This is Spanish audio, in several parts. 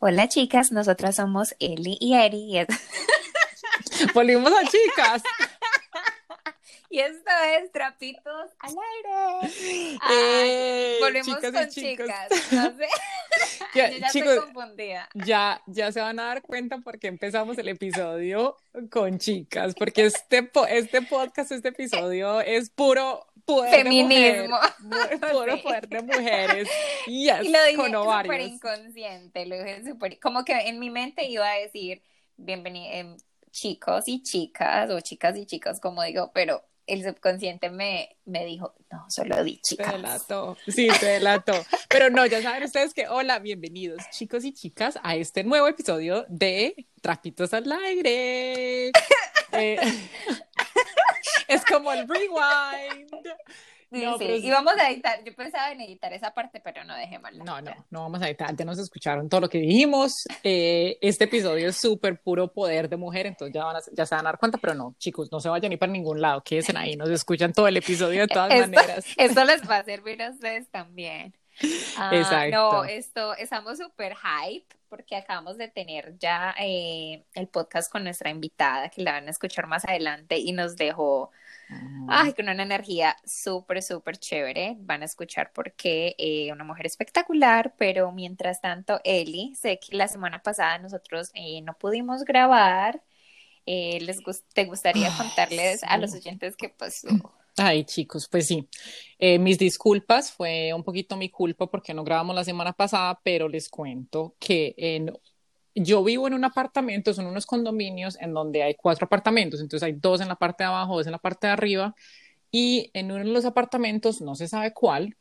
Hola chicas, nosotras somos Eli y Eri. Y, Volvimos a chicas. y esto es Trapitos al aire. Ay, Eh, volvemos chicas con chicas. No sé. Ya, Yo ya chicos, estoy confundida. ya, ya se van a dar cuenta porque empezamos el episodio con chicas, porque este, este podcast, este episodio es puro poder Feminismo. de mujer, puro Sí. poder de mujeres, yes, Y lo dije súper inconsciente, lo dije súper, como que en mi mente iba a decir, bienvenidos chicos y chicas, o chicas y chicos, como digo, pero el subconsciente me, me dijo, no, solo di Te chicas. delató, sí, te delató. Pero no, ya saben ustedes que, hola, bienvenidos chicos y chicas a este nuevo episodio de Trapitos al aire. Eh, es como el rewind. Sí, No, sí, pero sí. Y vamos a editar, yo pensaba en editar esa parte, pero no dejémosla. No, no, no vamos a editar, ya nos escucharon todo lo que dijimos. Eh, este episodio es súper puro poder de mujer, entonces ya, van a- ya se van a dar cuenta, pero no, chicos, no se vayan ni para ningún lado, quédense ahí, nos escuchan todo el episodio de todas Esto- maneras. Esto les va a servir a ustedes también. Ah, Exacto. No, esto, estamos súper hype porque acabamos de tener ya eh, el podcast con nuestra invitada que la van a escuchar más adelante y nos dejó, ay, con una energía súper, súper chévere. Van a escuchar por qué eh, una mujer espectacular, pero mientras tanto, Eli, sé que la semana pasada nosotros eh, no pudimos grabar. Eh, les ¿Te gustaría Ay, contarles a los oyentes qué pasó? Ay, chicos, pues sí. Mis disculpas, fue un poquito mi culpa porque no grabamos la semana pasada, pero les cuento que en, yo vivo en un apartamento, son unos condominios en donde hay cuatro apartamentos, entonces hay dos en la parte de abajo, dos en la parte de arriba, y en uno de los apartamentos, no se sabe cuál,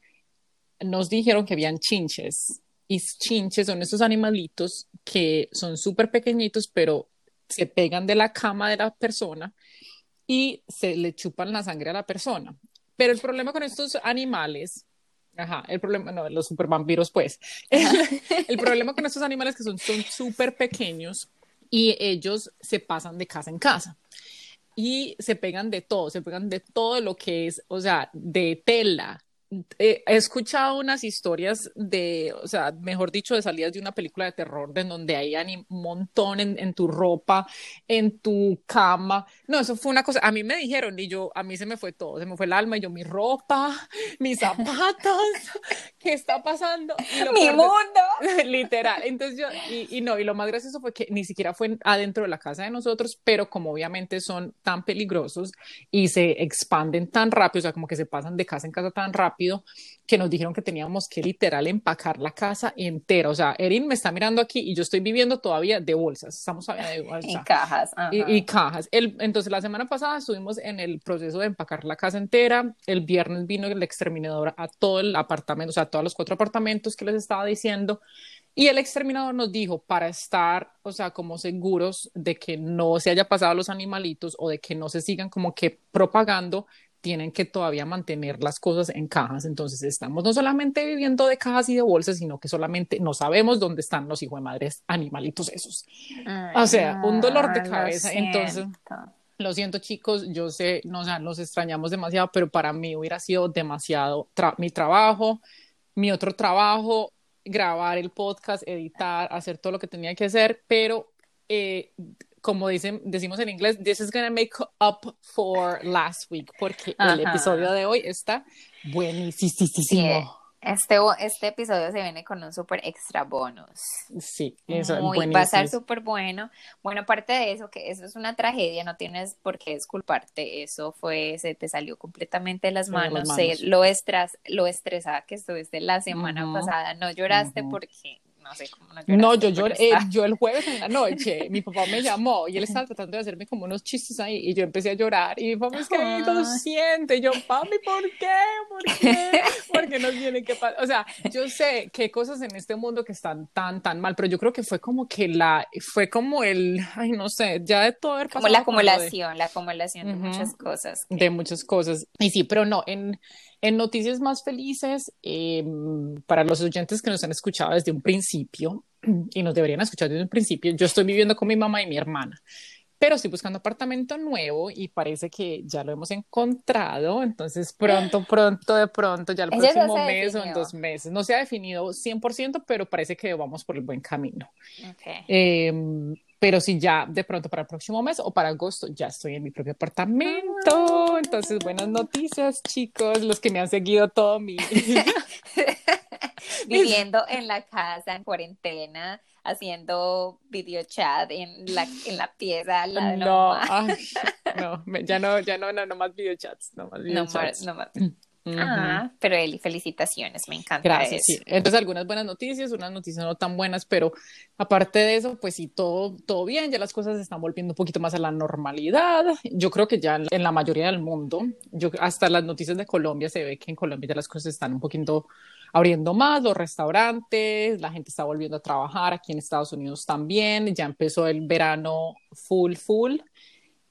nos dijeron que habían chinches. Y chinches son estos animalitos que son súper pequeñitos, pero se pegan de la cama de la persona y se le chupan la sangre a la persona. Pero el problema con estos animales, ajá, el problema, no, los super vampiros, pues, el, problema con estos animales que son son súper pequeños y ellos se pasan de casa en casa y se pegan de todo, se pegan de todo lo que es, o sea, de tela. Eh, he escuchado unas historias de, o sea, mejor dicho, de salidas de una película de terror de en donde hay un montón en, en tu ropa, en tu cama. No, eso fue una cosa, a mí me dijeron y yo, a mí se me fue todo, se me fue el alma y yo, mi ropa, mis zapatos, ¿qué está pasando? ¡Mi de- mundo! Literal. Entonces yo, y, y no, y lo más gracioso fue que ni siquiera fue adentro de la casa de nosotros, pero como obviamente son tan peligrosos y se expanden tan rápido, o sea, como que se pasan de casa en casa tan rápido, que nos dijeron que teníamos que literal empacar la casa entera. O sea, Erin me está mirando aquí y yo estoy viviendo todavía de bolsas. Estamos todavía de bolsas. cajas. ajá. Y, y cajas. El, entonces, la semana pasada estuvimos en el proceso de empacar la casa entera. El viernes vino el exterminador a todo el apartamento, o sea, a todos los cuatro apartamentos que les estaba diciendo. Y el exterminador nos dijo para estar, o sea, como seguros de que no se haya pasado a los animalitos o de que no se sigan como que propagando, tienen que todavía mantener las cosas en cajas. Entonces, estamos no solamente viviendo de cajas y de bolsas, sino que solamente no sabemos dónde están los hijos de madres animalitos esos. Ay, O sea, un dolor de cabeza. Entonces, lo siento, chicos, yo sé, no, o sea, los extrañamos demasiado, pero para mí hubiera sido demasiado tra- mi trabajo, mi otro trabajo, grabar el podcast, editar, hacer todo lo que tenía que hacer, pero eh, como dicen, decimos en inglés, this is gonna make up for last week, porque el episodio de hoy está buenísimo. Sí, Este, este episodio se viene con un súper extra bonus. Sí, eso es Muy- va a estar buenísimo. súper bueno. Bueno, aparte de eso, que eso es una tragedia, no tienes por qué disculparte. Eso fue, se te salió completamente de las De las manos. lo, estras, lo estresada que estuviste la semana pasada. No lloraste porque, no sé cómo no lloraste. No, yo, está- eh, yo el jueves en la noche, mi papá me llamó y él estaba tratando de hacerme como unos chistes ahí y yo empecé a llorar y mi papá es que lo siente, y yo, papi, ¿por qué? ¿Por qué? ¿Por qué nos tiene que pasar? O sea, yo sé que hay cosas en este mundo que están tan, tan mal, pero yo creo que fue como que la, fue como el, ay, no sé, ya de todo haber como la de- acumulación, la acumulación de muchas cosas. que- de muchas cosas. Y sí, pero no, en, en noticias más felices, eh, para los oyentes que nos han escuchado desde un principio, y nos deberían escuchar desde un principio, yo estoy viviendo con mi mamá y mi hermana. pero estoy buscando apartamento nuevo y parece que ya lo hemos encontrado, entonces pronto, pronto, de pronto, ya el próximo mes o en dos meses, no se ha definido 100%, pero parece que vamos por el buen camino. Okay. Em, pero si ya de pronto para el próximo mes o para agosto ya estoy en mi propio apartamento. Ah. Entonces, buenas noticias, chicos, los que me han seguido todo mi... Viviendo en la casa, en cuarentena, haciendo video chat en la, en la pieza lado no, no, ya no, ya no, no, no más video chats, no más video chats. no más. Ah, pero Eli, felicitaciones, me encanta. Gracias, sí. Entonces, algunas buenas noticias, unas noticias no tan buenas, pero aparte de eso, pues sí, todo, todo bien, ya las cosas se están volviendo un poquito más a la normalidad. Yo creo que ya en la mayoría del mundo, yo hasta las noticias de Colombia se ve que en Colombia ya las cosas están un poquito abriendo más, los restaurantes, la gente está volviendo a trabajar, aquí en Estados Unidos también, ya empezó el verano full, full.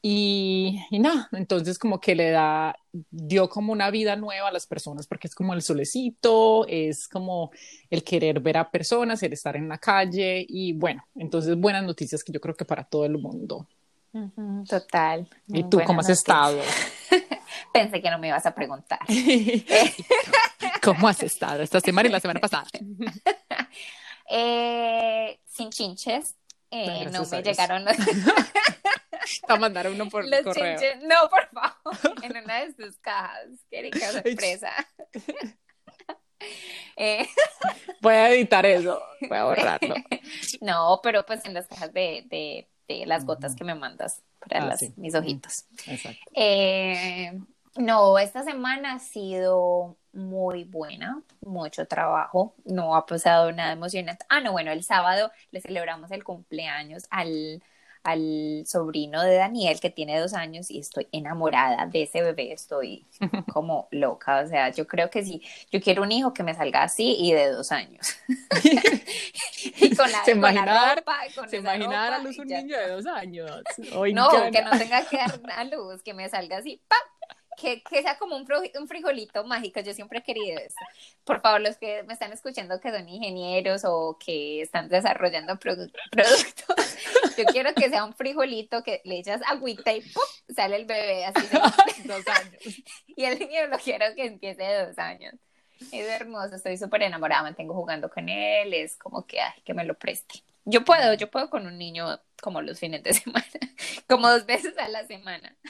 Y, nada, entonces como que le da, dio como una vida nueva a las personas porque es como el solecito, es como el querer ver a personas, el estar en la calle y bueno, entonces buenas noticias que yo creo que para todo el mundo. Total. ¿Y tú cómo has estado? Pensé que no me ibas a preguntar. ¿Cómo has estado esta semana y la semana pasada? Eh, sin chinches. Eh, no me llegaron. A mandar uno por Los correo. No, por favor, en una de sus cajas. Qué rica sorpresa. eh. Voy a editar eso, voy a borrarlo. No, pero pues en las cajas de, de, de las gotas que me mandas para ah, las, mis ojitos. Exacto. Eh, no, esta semana ha sido muy buena, mucho trabajo, no ha pasado nada emocionante. Ah, no, bueno, el sábado le celebramos el cumpleaños al al sobrino de Daniel que tiene dos años y estoy enamorada de ese bebé, estoy como loca, o sea, yo creo que sí, yo quiero un hijo que me salga así y de dos años. y con la, ¿Se ropa, ¿se imaginar a luz un niño de dos años? no, que no tenga que dar a luz, que me salga así, ¡pap! que, que, sea como un, un, frijolito mágico. Yo siempre he querido eso. Por favor, los que me están escuchando que son ingenieros o que están desarrollando productos, yo quiero que sea un frijolito que le echas agüita y ¡pum! sale el bebé así de dos años. Y el niño lo quiero que empiece de dos años. Es hermoso, estoy súper enamorada, me tengo jugando con él, es como que, ay, que me lo preste. Yo puedo, yo puedo con un niño como los fines de semana, como dos veces a la semana.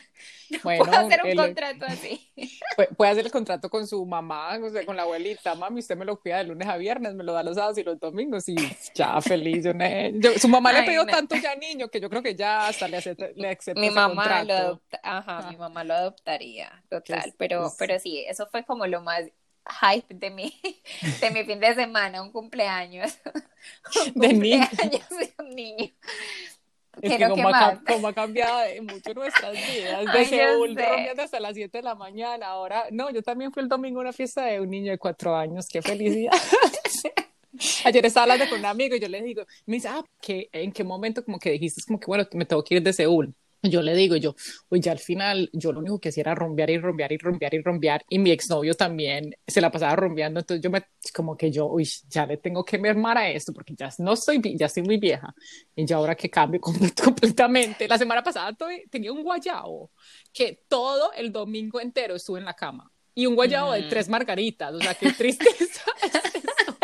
Bueno, puedo hacer un contrato así. Puede hacer el contrato con su mamá, o sea, con la abuelita. Mami, usted me lo cuida de lunes a viernes, me lo da los sábados y los domingos y ya feliz. su mamá le pidió tanto ya niño que yo creo que ya hasta le, acepta, le acepta mi mamá Lo adopta, ajá, ah. mi mamá lo adoptaría, total. pero, pero sí, eso fue como lo más hype de mi, de mi fin de semana, un cumpleaños. Un de cumpleaños de un niño. Es que como, ha, como, ha, cambiado mucho nuestras vidas, desde un hasta las 7 de la mañana, ahora, no, yo también fui el domingo a una fiesta de un niño de 4 años, qué felicidad. Ayer estaba hablando con un amigo y yo le digo, me dice, ah, ¿en qué momento como que dijiste, como que bueno, me tengo que ir de Seúl? Yo le digo, yo, oye, ya al final yo lo único que hacía era rompear y rompear y rompear y rompear y mi exnovio también se la pasaba rompeando, entonces yo me, como que yo, uy, ya le tengo que mermar a esto porque ya no estoy, ya estoy muy vieja y ya ahora que cambio completamente. La semana pasada tenía un guayabo que todo el domingo entero estuve en la cama y un guayabo de mm. tres margaritas, o sea, qué tristeza.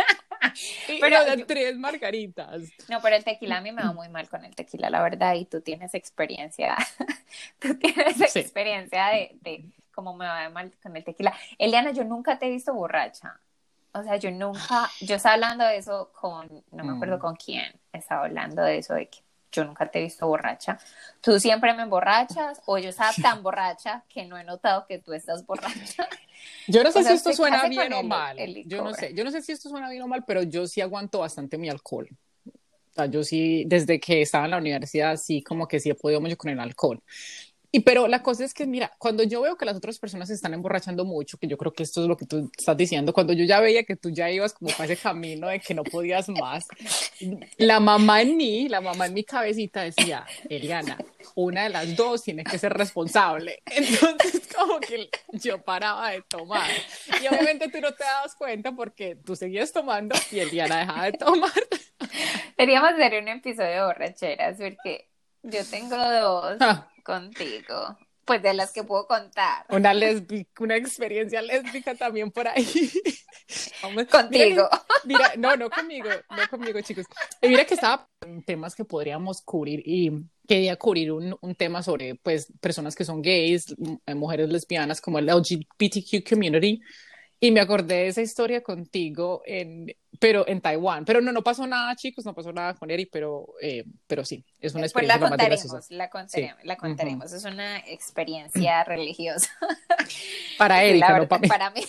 pero tres margaritas. No, pero el tequila a mí me va muy mal con el tequila, la verdad, y tú tienes experiencia, tú tienes experiencia de, de cómo me va mal con el tequila. Eliana, yo nunca te he visto borracha. O sea, yo nunca, yo estaba hablando de eso con, no me acuerdo mm. con quién, estaba hablando de eso de que yo nunca te he visto borracha. Tú siempre me emborrachas o yo estaba tan borracha que no he notado que tú estás borracha. Yo no sé si esto suena bien o mal. yo no sé, yo no sé si esto suena bien o mal, pero yo sí aguanto bastante mi alcohol. O sea, yo sí, desde que estaba en la universidad, sí, como que sí he podido mucho con el alcohol. Y pero la cosa es que, mira, cuando yo veo que las otras personas se están emborrachando mucho, que yo creo que esto es lo que tú estás diciendo, cuando yo ya veía que tú ya ibas como para ese camino de que no podías más, la mamá en mí, la mamá en mi cabecita decía, Eliana, una de las dos tiene que ser responsable. Entonces, como que yo paraba de tomar. Y obviamente tú no te dabas cuenta porque tú seguías tomando y Eliana dejaba de tomar. Deberíamos hacer un episodio de borracheras porque Yo tengo dos Ah. Contigo. Pues de las que puedo contar. Una lésbica, una experiencia lésbica también por ahí. Vamos- Contigo. Mira, mira, no, no conmigo, no conmigo, chicos. Y mira que estaba en temas que podríamos cubrir y quería cubrir un, un tema sobre, pues, personas que son gays, m- mujeres lesbianas, como el LGBTQ community. Y me acordé de esa historia contigo, en, pero en Taiwán. Pero no, no pasó nada, chicos, no pasó nada con Eri, pero, eh, pero sí, es una Pues experiencia la de graciosa. contaremos, la contaremos, la contaremos. Es una experiencia religiosa. Para Sí, Erika, la no verdad, para mí. para mí.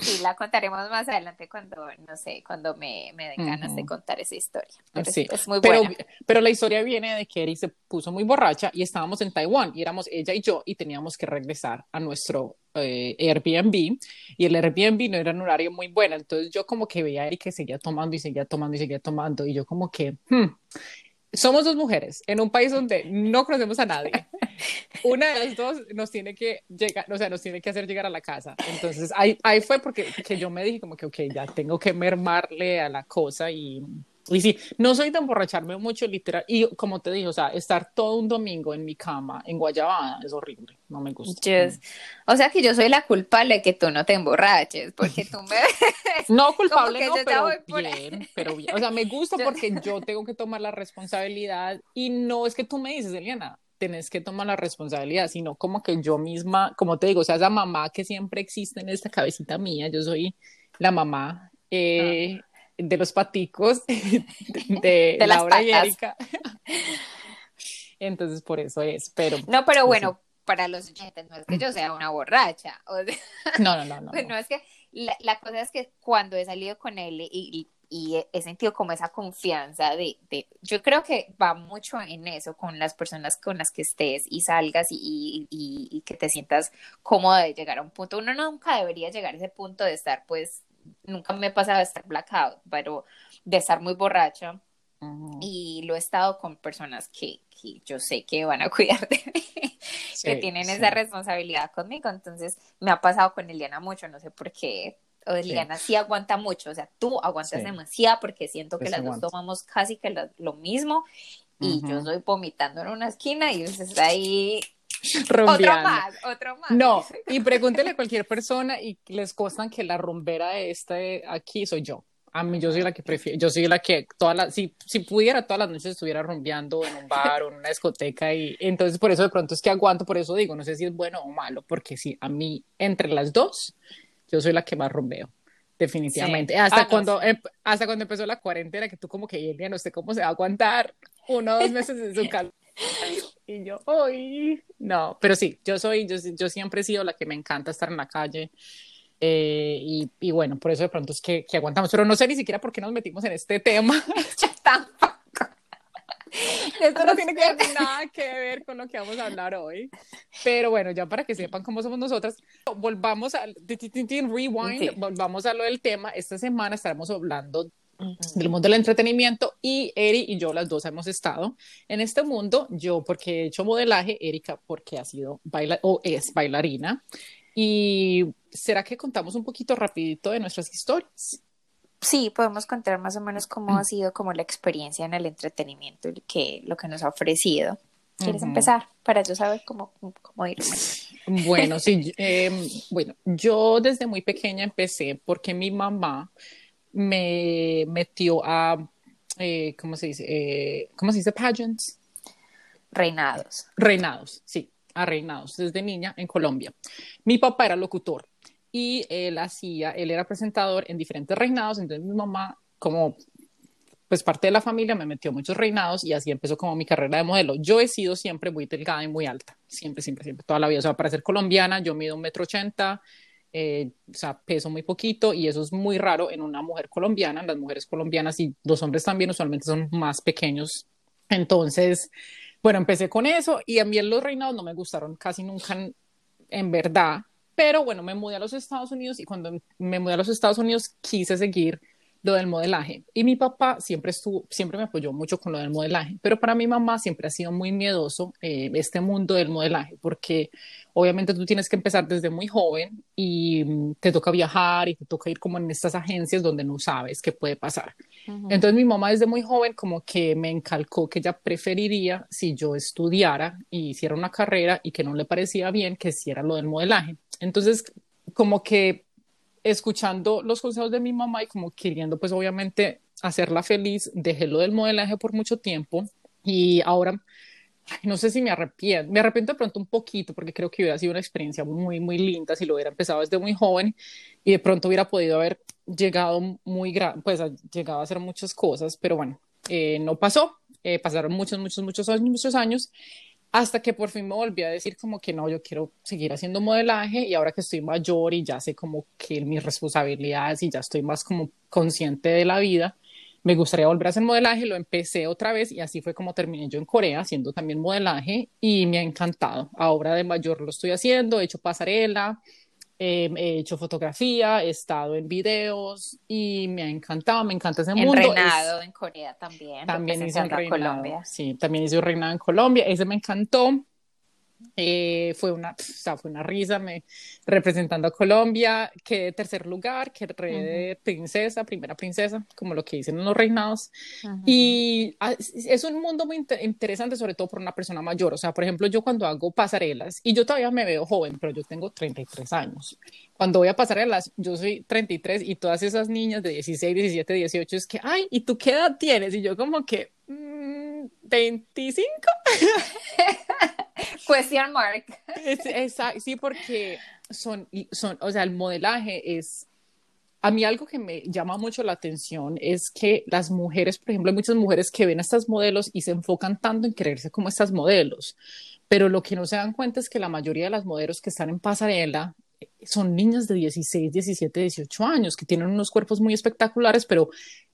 Sí, la contaremos más adelante cuando, no sé, cuando me, me den ganas de contar esa historia. Pero es- Sí, es, muy pero, buena. pero la historia viene de que Eri se puso muy borracha y estábamos en Taiwán y éramos ella y yo y teníamos que regresar a nuestro eh, Airbnb y el Airbnb no era un horario muy bueno, entonces yo como que veía a Eri que seguía tomando y seguía tomando y seguía tomando y yo como que, hmm, somos dos mujeres en un país donde no conocemos a nadie. Una de las dos nos tiene que llegar, o sea, nos tiene que hacer llegar a la casa. Entonces ahí, ahí fue porque que yo me dije como que, ok, ya tengo que mermarle a la cosa y, y sí, no soy de emborracharme mucho, literal. Y como te dije, o sea, estar todo un domingo en mi cama, en Guayabana, es horrible, no me gusta. O sea que yo soy la culpable de que tú no te emborraches, porque tú me... No culpable, no, pero por bien, pero bien. O sea, me gusta Yo- porque yo tengo que tomar la responsabilidad y no es que tú me dices, Eliana, tenés que tomar la responsabilidad, sino como que yo misma, como te digo, o sea, esa mamá que siempre existe en esta cabecita mía, yo soy la mamá eh, de los paticos de, de Laura y. Erika. Entonces, por eso es, pero No, pero Pues bueno, para los oyentes, no es que yo sea una borracha. O sea, no, no, no, no. pues no es que... La, la cosa es que cuando he salido con él y, y- y he sentido como esa confianza de, de... Yo creo que va mucho en eso, con las personas con las que estés y salgas y, y- y- y que te sientas cómodo de llegar a un punto. Uno nunca debería llegar a ese punto de estar, pues, nunca me he pasado de estar blackout, pero de estar muy borracha. Y lo he estado con personas que, que yo sé que van a cuidar de mí, que tienen sí. esa responsabilidad conmigo. Entonces, me ha pasado con Eliana mucho, no sé por qué. O Eliana sí, aguanta mucho, o sea, tú aguantas demasiado porque siento que Pues las aguanto. dos tomamos casi que lo, lo mismo y Ujú. yo estoy vomitando en una esquina y usted está ahí. Otro más, otro más. No, y pregúntele a cualquier persona y les constan que la rumbera de este aquí soy yo. A mí yo soy la que prefiero, yo soy la que todas las, si, si pudiera todas las noches estuviera rumbeando en un bar o en una discoteca y entonces por eso de pronto es que aguanto, por eso digo, no sé si es bueno o malo, porque sí, a mí entre las dos, yo soy la que más rumbeo. Definitivamente. Sí. Hasta Ah, no, cuando em- hasta cuando empezó la cuarentena, que tú como que ya no sé cómo se va a aguantar uno o dos meses en su casa. Y yo, ¡ay! No, pero sí, yo soy, yo, yo siempre he sido la que me encanta estar en la calle. eh, y, y bueno, por eso de pronto es que, que aguantamos. Pero no sé ni siquiera por qué nos metimos en este tema. Esto no tiene que ver nada que ver con lo que vamos a hablar hoy. Pero bueno, ya para que sepan cómo somos nosotras, volvamos al rewind, Sí. volvamos a lo del tema. Esta semana estaremos hablando del mundo del entretenimiento y Eri y yo las dos hemos estado en este mundo, yo porque he hecho modelaje, Erika porque ha sido baila o es bailarina y será que contamos un poquito rapidito de nuestras historias. Sí, podemos contar más o menos cómo ha sido como la experiencia en el entretenimiento y que, lo que nos ha ofrecido. ¿Quieres Ujú. empezar? Para yo saber cómo, cómo irme. Bueno, sí, eh, bueno, yo desde muy pequeña empecé porque mi mamá me metió a, eh, ¿cómo se dice? Eh, ¿cómo se dice? Pageants. Reinados. Reinados, sí, a reinados desde niña en Colombia. Mi papá era locutor y él hacía, él era presentador en diferentes reinados, entonces mi mamá, como pues parte de la familia, me metió muchos reinados y así empezó como mi carrera de modelo. Yo he sido siempre muy delgada y muy alta, siempre, siempre, siempre, toda la vida. O sea, para ser colombiana, yo mido un metro ochenta, eh, o sea, peso muy poquito y eso es muy raro en una mujer colombiana. Las mujeres colombianas y los hombres también usualmente son más pequeños. Entonces, bueno, empecé con eso y a mí los reinados no me gustaron casi nunca en, en verdad, pero bueno, me mudé a los Estados Unidos y cuando me mudé a los Estados Unidos quise seguir lo del modelaje. Y mi papá siempre estuvo, siempre me apoyó mucho con lo del modelaje, pero para mi mamá siempre ha sido muy miedoso eh, este mundo del modelaje, porque obviamente tú tienes que empezar desde muy joven y mm, te toca viajar y te toca ir como en estas agencias donde no sabes qué puede pasar. Entonces mi mamá desde muy joven como que me encalcó que ella preferiría si yo estudiara y hiciera una carrera y que no le parecía bien que hiciera lo del modelaje. Entonces como que escuchando los consejos de mi mamá y como queriendo pues obviamente hacerla feliz, dejé lo del modelaje por mucho tiempo y ahora no sé si me arrepiento, me arrepiento de pronto un poquito porque creo que hubiera sido una experiencia muy, muy linda si lo hubiera empezado desde muy joven y de pronto hubiera podido haber llegado muy grande, pues llegado a hacer muchas cosas, pero bueno, eh, no pasó, eh, pasaron muchos, muchos, muchos años, muchos años hasta que por fin me volví a decir como que no, yo quiero seguir haciendo modelaje y ahora que estoy mayor y ya sé como que mis responsabilidades y ya estoy más como consciente de la vida, me gustaría volver a hacer modelaje, lo empecé otra vez y así fue como terminé yo en Corea haciendo también modelaje y me ha encantado. Ahora de mayor lo estoy haciendo, he hecho pasarela, eh, he hecho fotografía, he estado en videos y me ha encantado, me encanta ese mundo. Reinado en Corea también. También hice un reinado. Colombia. Sí, también hice un reinado en Colombia. Ese me encantó. Eh, fue, una, fue una risa me, representando a Colombia, que tercer lugar, que de princesa, primera princesa, como lo que dicen en los reinados. Y ah, es un mundo muy interesante, sobre todo por una persona mayor. O sea, por ejemplo, yo cuando hago pasarelas, y yo todavía me veo joven, pero yo tengo 33 años. Cuando voy a pasarelas, yo soy 33 y todas esas niñas de 16, 17, 18 es que, ay, ¿y tú qué edad tienes? Y yo como que, 25. Mm, Question mark. sí, porque son, son, o sea, el modelaje es, a mí algo que me llama mucho la atención es que las mujeres, por ejemplo, hay muchas mujeres que ven a estas modelos y se enfocan tanto en creerse como estas modelos, pero lo que no se dan cuenta es que la mayoría de las modelos que están en pasarela son niñas de 16, 17, 18 años que tienen unos cuerpos muy espectaculares, pero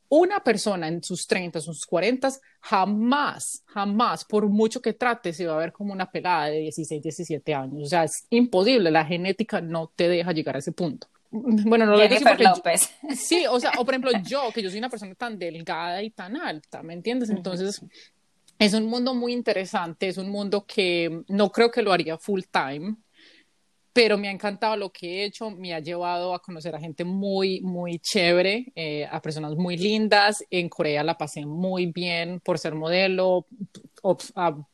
una persona en sus 30, sus 40, jamás, jamás, por mucho que trate, se va a ver como una pelada de 16, 17 años. O sea, es imposible, la genética no te deja llegar a ese punto. Bueno, no lo digo López. sí, o sea, o por ejemplo yo, que yo soy una persona tan delgada y tan alta, ¿me entiendes? Entonces, es un mundo muy interesante, es un mundo que no creo que lo haría full time, pero me ha encantado lo que he hecho, me ha llevado a conocer a gente muy, muy chévere, eh, a personas muy lindas. En Corea la pasé muy bien por ser modelo,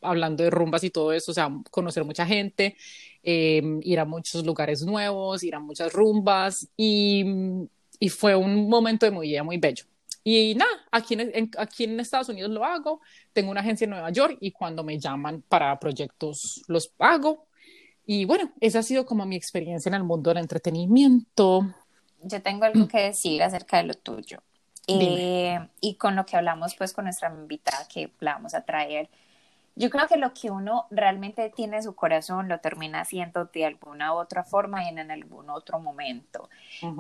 hablando de rumbas y todo eso, o sea, conocer mucha gente, em, ir a muchos lugares nuevos, ir a muchas rumbas y, y fue un momento de muy vida muy bello. Y nada, aquí en, aquí en Estados Unidos lo hago, tengo una agencia en Nueva York y cuando me llaman para proyectos los hago y bueno, esa ha sido como mi experiencia en el mundo del entretenimiento. Yo tengo algo que decir acerca de lo tuyo. Eh, y con lo que hablamos pues con nuestra invitada que la vamos a traer, yo creo que lo que uno realmente tiene en su corazón lo termina haciendo de alguna u otra forma y en, algún otro momento.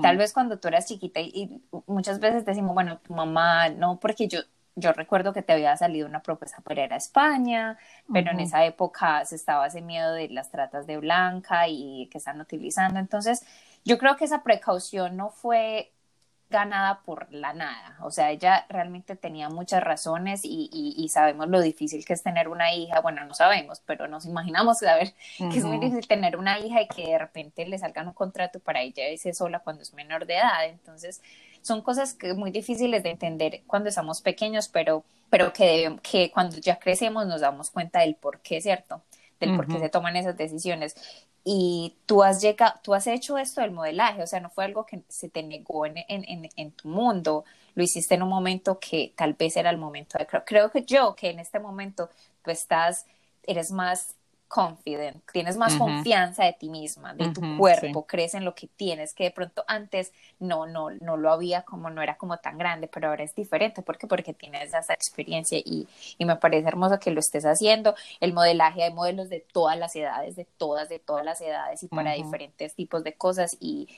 Tal vez cuando tú eras chiquita y, y, muchas veces decimos, bueno, tu mamá, no, porque yo, yo recuerdo que te había salido una propuesta para ir a España, pero en esa época se estaba ese miedo de las tratas de blanca y que están utilizando. Entonces, yo creo que esa precaución no fue ganada por la nada. O sea, ella realmente tenía muchas razones y, y, sabemos lo difícil que es tener una hija. Bueno, no sabemos, pero nos imaginamos saber que es muy difícil tener una hija y que de repente le salga un contrato para ella irse sola cuando es menor de edad. Entonces, son cosas que muy difíciles de entender cuando estamos pequeños, pero, pero que, que cuando ya crecemos nos damos cuenta del por qué, ¿cierto? Del por qué se toman esas decisiones. Y tú has, llegado, tú has hecho esto del modelaje, o sea, no fue algo que se te negó en, en, en, tu mundo, lo hiciste en un momento que tal vez era el momento de, creo, creo que yo, que en este momento tú estás, eres más confident, tienes más confianza de ti misma, de tu cuerpo, crees en lo que tienes, que de pronto antes no, no, no lo había como, no era como tan grande, pero ahora es diferente, ¿por qué? Porque tienes esa experiencia y, y me parece hermoso que lo estés haciendo, el modelaje, hay modelos de todas las edades, de todas, de todas las edades y para diferentes tipos de cosas y,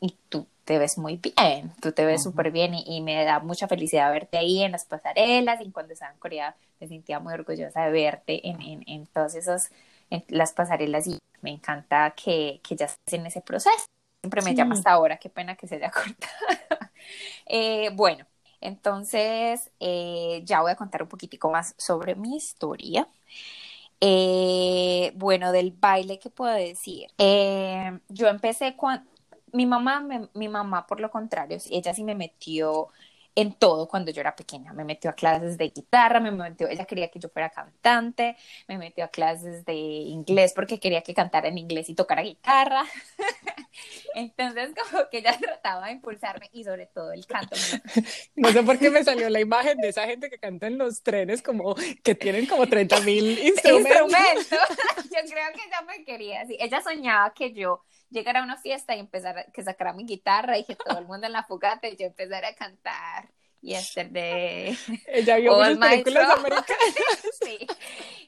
y tú te ves muy bien, tú te ves súper bien y, me da mucha felicidad verte ahí en las pasarelas y cuando estaba en Corea me sentía muy orgullosa de verte en, en, en todos esos en las pasarelas y me encanta que, que ya estés en ese proceso. Siempre me llama hasta ahora, qué pena que se haya cortado. Eh, bueno, entonces eh, ya voy a contar un poquitico más sobre mi historia. Eh, bueno, del baile, ¿qué puedo decir? yo empecé cuando... Mi mamá, mi mamá, por lo contrario, ella sí me metió en todo cuando yo era pequeña. Me metió a clases de guitarra, me metió, ella quería que yo fuera cantante, me metió a clases de inglés porque quería que cantara en inglés y tocara guitarra. Entonces, como que ella trataba de impulsarme y sobre todo el canto. No sé por qué me salió la imagen de esa gente que canta en los trenes, como que tienen como 30 mil instrumentos. Yo creo que ella me quería así. Ella soñaba que yo llegara a una fiesta y empezar que sacara mi guitarra y que todo el mundo en la fogata y yo empezara a cantar y hacer de ella vio muchas películas americanas. Sí.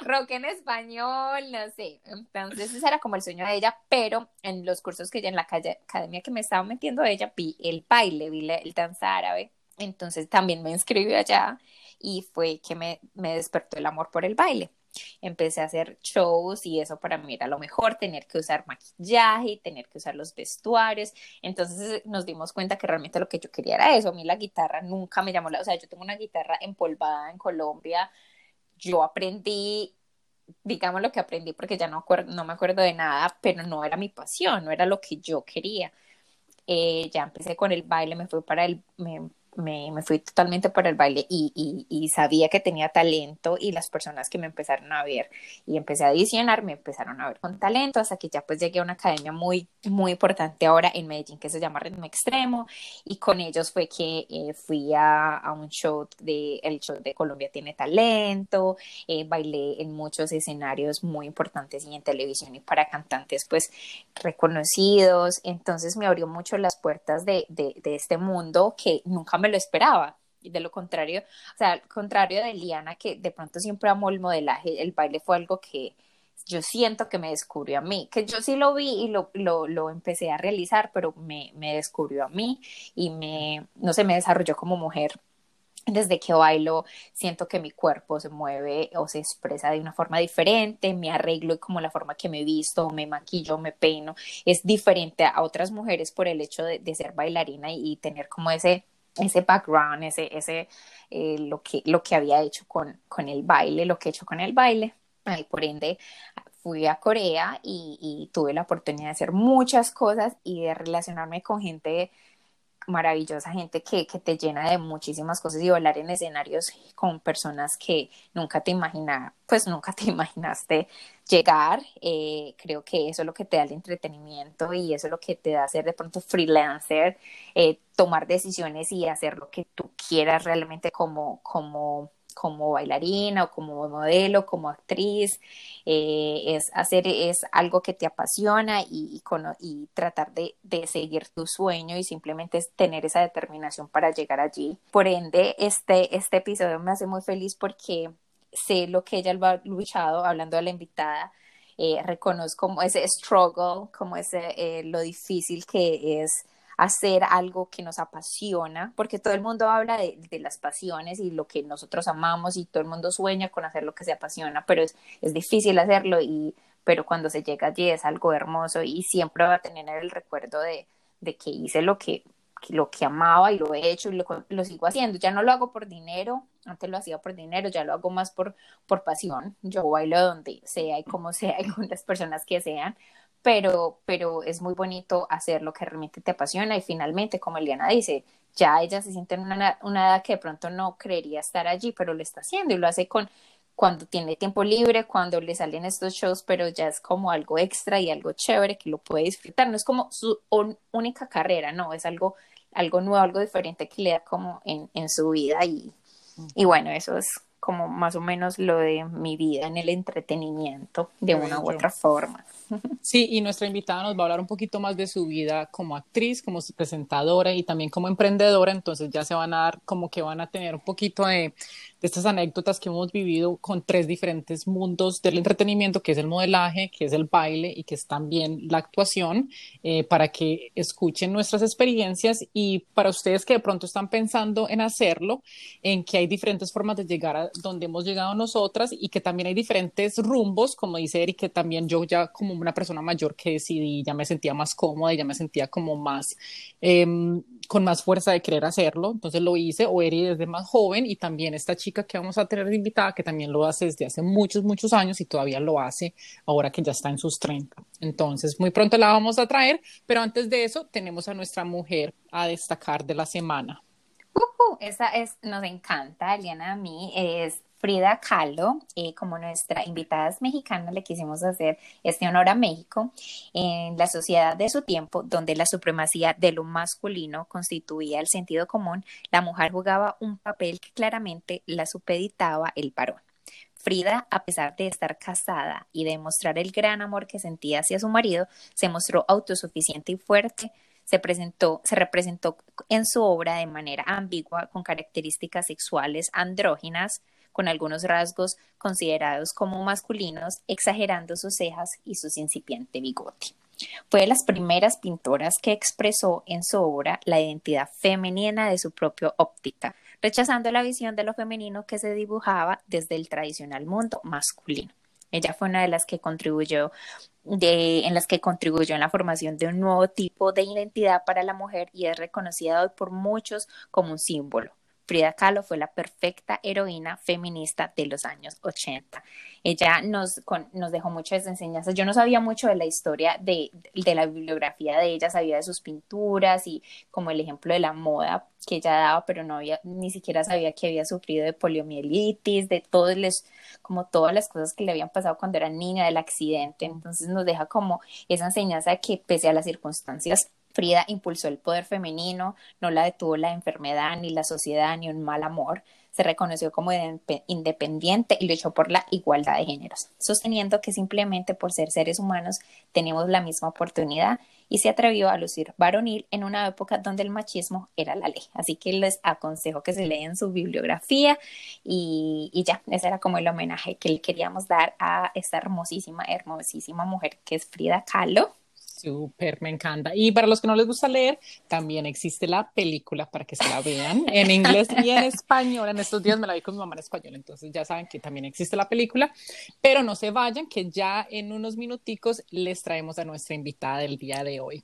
Rock en español no sé. Entonces ese era como el sueño de ella pero en los cursos que ella en la calle, academia que me estaba metiendo ella vi el baile vi el danza árabe. Entonces también me inscribí allá y fue que me, me despertó el amor por el baile empecé a hacer shows y eso para mí era lo mejor, tener que usar maquillaje, tener que usar los vestuarios. Entonces nos dimos cuenta que realmente lo que yo quería era eso. A mí la guitarra nunca me llamó la, o sea, yo tengo una guitarra empolvada en Colombia. Yo aprendí digamos lo que aprendí porque ya no, no me acuerdo de nada, pero no era mi pasión, no era lo que yo quería. Eh, ya empecé con el baile, me fui para el, me, me, fui totalmente por el baile y, y, y, sabía que tenía talento y las personas que me empezaron a ver y empecé a adicionar me empezaron a ver con talento hasta que ya pues llegué a una academia muy, muy importante ahora en Medellín que se llama Ritmo Extremo y con ellos fue que eh, fui a, a, un show de, el show de Colombia tiene talento, eh, bailé en muchos escenarios muy importantes y en televisión y para cantantes pues reconocidos, entonces me abrió mucho las puertas de, de, de este mundo que nunca me lo esperaba. Y de lo contrario, o sea, al contrario de Liana, que de pronto siempre amó el modelaje, el baile fue algo que yo siento que me descubrió a mí, que yo sí lo vi y lo, lo, lo empecé a realizar, pero me, me descubrió a mí y me, no sé, me desarrolló como mujer desde que bailo siento que mi cuerpo se mueve o se expresa de una forma diferente, me arreglo y como la forma que me visto, me maquillo, me peino, es diferente a otras mujeres por el hecho de, de ser bailarina y, y, tener como ese ese background, ese, ese eh, lo, que, lo que había hecho con, con el baile, lo que he hecho con el baile. Y por ende, fui a Corea y, y, tuve la oportunidad de hacer muchas cosas y de relacionarme con gente maravillosa, gente que, que te llena de muchísimas cosas y volar en escenarios con personas que nunca te imaginaba, pues nunca te imaginaste llegar. Eh, creo que eso es lo que te da el entretenimiento y eso es lo que te da ser de pronto freelancer, eh, tomar decisiones y hacer lo que tú quieras realmente como, como como bailarina o como modelo, como actriz, eh, es hacer, es algo que te apasiona y, y, tratar de, de, seguir tu sueño y simplemente es tener esa determinación para llegar allí. Por ende, este, este episodio me hace muy feliz porque sé lo que ella ha luchado, hablando de la invitada, eh, reconozco ese struggle, como ese, eh, lo difícil que es hacer algo que nos apasiona, porque todo el mundo habla de, las pasiones y lo que nosotros amamos y todo el mundo sueña con hacer lo que se apasiona, pero es, difícil hacerlo y pero cuando se llega allí es algo hermoso y siempre va a tener el recuerdo de, de que hice lo que, lo que amaba y lo he hecho y lo, lo, sigo haciendo. Ya no lo hago por dinero, antes lo hacía por dinero, ya lo hago más por, por pasión. Yo bailo donde sea y como sea y con las personas que sean, pero, pero es muy bonito hacer lo que realmente te apasiona y finalmente, como Eliana dice, ya ella se siente en una, edad que de pronto no creería estar allí, pero lo está haciendo y lo hace con cuando tiene tiempo libre, cuando le salen estos shows, pero ya es como algo extra y algo chévere que lo puede disfrutar. No es como su única carrera, no, es algo, algo nuevo, algo diferente que le da como en, en su vida y, y bueno, eso es como más o menos lo de mi vida en el entretenimiento de una u otra forma. Sí, y nuestra invitada nos va a hablar un poquito más de su vida como actriz, como presentadora y también como emprendedora, entonces ya se van a dar como que van a tener un poquito de, estas anécdotas que hemos vivido con tres diferentes mundos del entretenimiento, que es el modelaje, que es el baile y que es también la actuación, eh, para que escuchen nuestras experiencias y para ustedes que de pronto están pensando en hacerlo, en que hay diferentes formas de llegar a donde hemos llegado nosotras y que también hay diferentes rumbos, como dice Eric, que también yo ya como una persona mayor que decidí, ya me sentía más cómoda y ya me sentía como más, eh, con más fuerza de querer hacerlo, entonces lo hice, o Eri desde más joven, y también esta chica que vamos a tener invitada, que también lo hace desde hace muchos, muchos años y todavía lo hace ahora que ya está en sus 30. Entonces, muy pronto la vamos a traer, pero antes de eso tenemos a nuestra mujer a destacar de la semana. Uh, esa es, nos encanta, Eliana, a mí, es Frida Kahlo, eh, como nuestra invitada mexicana, le quisimos hacer este honor a México en la sociedad de su tiempo, donde la supremacía de lo masculino constituía el sentido común, la mujer jugaba un papel que claramente la supeditaba el varón. Frida, a pesar de estar casada y de mostrar el gran amor que sentía hacia su marido, se mostró autosuficiente y fuerte, se presentó, se representó en su obra de manera ambigua, con características sexuales andróginas, con algunos rasgos considerados como masculinos, exagerando sus cejas y su incipiente bigote. Fue de las primeras pintoras que expresó en su obra la identidad femenina de su propia óptica, rechazando la visión de lo femenino que se dibujaba desde el tradicional mundo masculino. Ella fue una de las que contribuyó de, en las que contribuyó en la formación de un nuevo tipo de identidad para la mujer y es reconocida hoy por muchos como un símbolo, Frida Kahlo fue la perfecta heroína feminista de los años 80. Ella nos, nos dejó muchas enseñanzas. Yo no sabía mucho de la historia de, de, la bibliografía de ella, sabía de sus pinturas y como el ejemplo de la moda que ella daba, pero no había, ni siquiera sabía que había sufrido de poliomielitis, de todos los, como todas las cosas que le habían pasado cuando era niña, del accidente. Entonces nos deja como esa enseñanza que pese a las circunstancias Frida impulsó el poder femenino, no la detuvo la enfermedad, ni la sociedad, ni un mal amor. Se reconoció como independiente y luchó por la igualdad de géneros, sosteniendo que simplemente por ser seres humanos tenemos la misma oportunidad y se atrevió a lucir varonil en una época donde el machismo era la ley. Así que les aconsejo que se lean su bibliografía y, y ya, ese era como el homenaje que le queríamos dar a esta hermosísima, hermosísima mujer que es Frida Kahlo. Súper, me encanta. Y para los que no les gusta leer, también existe la película para que se la vean en inglés y en español. En estos días me la vi con mi mamá en español, entonces ya saben que también existe la película. Pero no se vayan, que ya en unos minuticos les traemos a nuestra invitada del día de hoy.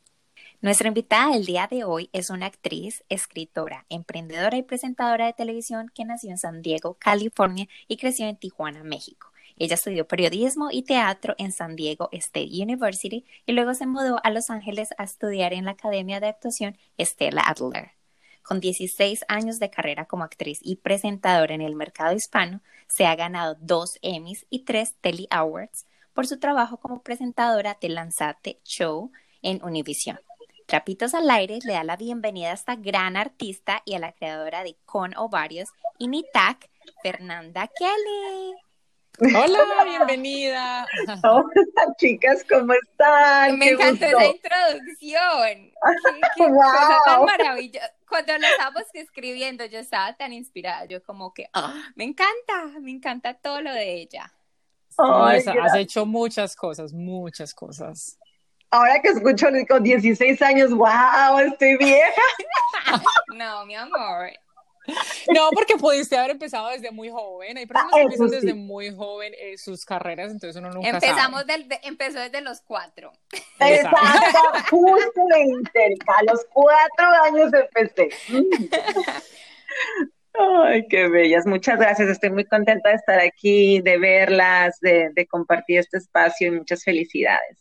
Nuestra invitada del día de hoy es una actriz, escritora, emprendedora y presentadora de televisión que nació en San Diego, California y creció en Tijuana, México. Ella estudió periodismo y teatro en San Diego State University y luego se mudó a Los Ángeles a estudiar en la Academia de Actuación Stella Adler. Con 16 años de carrera como actriz y presentadora en el mercado hispano, se ha ganado dos Emmys y tres Telly Awards por su trabajo como presentadora de Lanzate Show en Univision. Trapitos al aire le da la bienvenida a esta gran artista y a la creadora de Con Ovarios y Nitak, Fernanda Kelly. Hola, bienvenida. Hola, chicas, ¿cómo están? Me encantó esa introducción. Qué, cosa tan maravillosa. Cuando la estábamos escribiendo, yo estaba tan inspirada. Yo como que, ah, me encanta, me encanta todo lo de ella. has hecho muchas cosas, muchas cosas. Ahora que escucho con 16 años, wow, estoy vieja. no, mi amor, no, porque pudiste haber empezado desde muy joven. Hay personas que ah, empiezan desde muy joven eh, sus carreras, entonces uno nunca Empezamos sabe. Del, empezó desde los cuatro. Exacto, justamente, a los cuatro años empecé. Ay, qué bellas. Muchas gracias. Estoy muy contenta de estar aquí, de verlas, de, de compartir este espacio y muchas felicidades.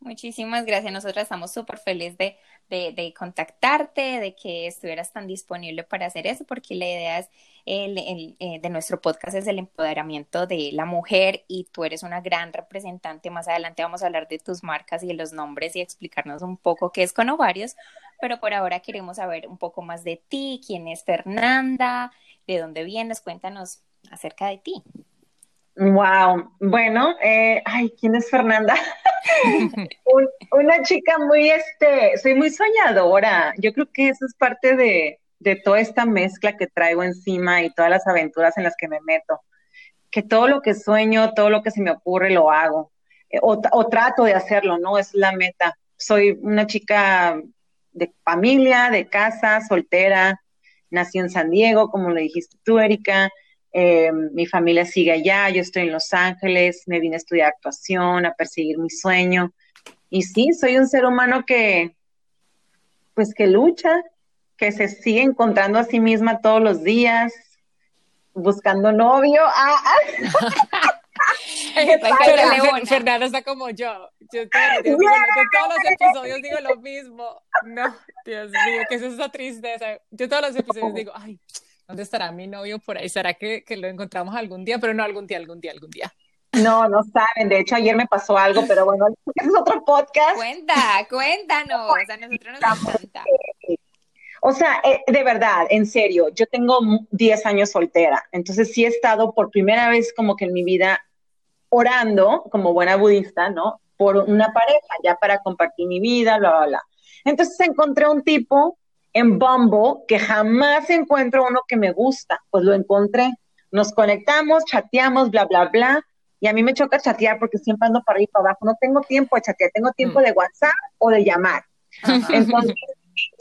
Muchísimas gracias. Nosotras estamos súper felices de de, contactarte, de que estuvieras tan disponible para hacer eso, porque la idea es el, eh, de nuestro podcast es el empoderamiento de la mujer y tú eres una gran representante. Más adelante vamos a hablar de tus marcas y de los nombres y explicarnos un poco qué es con ovarios, pero por ahora queremos saber un poco más de ti, quién es Fernanda, de dónde vienes, cuéntanos acerca de ti. Wow, bueno, eh, ay, ¿quién es Fernanda? una chica muy, este, soy muy soñadora. Yo creo que eso es parte de, de toda esta mezcla que traigo encima y todas las aventuras en las que me meto. Que todo lo que sueño, todo lo que se me ocurre, lo hago. Eh, o, o trato de hacerlo, ¿no? Es la meta. Soy una chica de familia, de casa, soltera. Nací en San Diego, como le dijiste tú, Erika eh, mi familia sigue allá, yo estoy en Los Ángeles, me vine a estudiar actuación, a perseguir mi sueño. Y sí, soy un ser humano que, pues que lucha, que se sigue encontrando a sí misma todos los días, buscando novio. Ah, ah. Fernanda está como yo. Yo todos, los episodios digo lo mismo. No, Dios mío, ¿qué es esa tristeza? Yo todos los episodios digo, ay, ¿dónde estará mi novio por ahí? ¿Será que, que lo encontramos algún día? Pero no algún día, algún día, algún día. No, no saben. De hecho, ayer me pasó algo, pero bueno, es otro podcast. Cuenta, cuéntanos. O sea, nosotros nos encanta. O sea, eh, de verdad, en serio, yo tengo 10 años soltera, entonces sí he estado por primera vez como que en mi vida orando como buena budista, ¿no? Por una pareja, ya para compartir mi vida, bla, bla, bla. Entonces encontré un tipo en Bumble que jamás encuentro uno que me gusta, pues lo encontré. Nos conectamos, chateamos, bla, bla, bla. Y a mí me choca chatear porque siempre ando para arriba y para abajo. No tengo tiempo de chatear, tengo tiempo mm. de WhatsApp o de llamar. Entonces,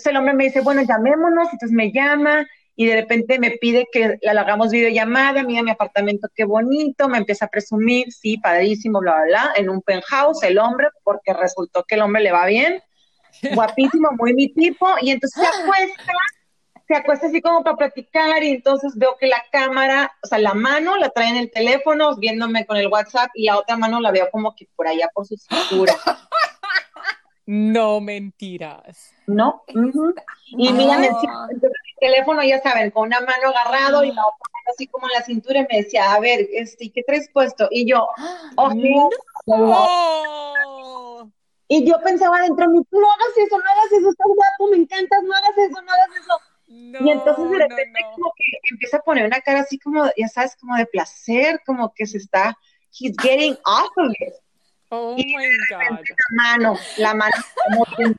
el hombre me dice, bueno, llamémonos, entonces me llama y de repente me pide que le hagamos videollamada, mira mi apartamento, qué bonito, me empieza a presumir, sí, padrísimo, bla, bla, bla, en un penthouse, el hombre, porque resultó que el hombre le va bien, guapísimo, muy mi tipo, y entonces se acuesta, se acuesta así como para platicar, y entonces veo que la cámara, o sea, la mano la trae en el teléfono, viéndome con el WhatsApp, y la otra mano la veo como que por allá por su cintura. No mentiras. No. Y mira, el, teléfono, ya saben, con una mano agarrado y la otra mano así como en la cintura y me decía, a ver, este, ¿qué traes puesto? Y yo, oh, Y yo pensaba dentro de mí, no hagas eso, no hagas eso, estás guapo, me encantas, no hagas eso, no hagas eso. y entonces de repente como que empieza a poner una cara así como, ya sabes, como de placer, como que se está, he's getting off of it. Oh my God. La mano, la mano.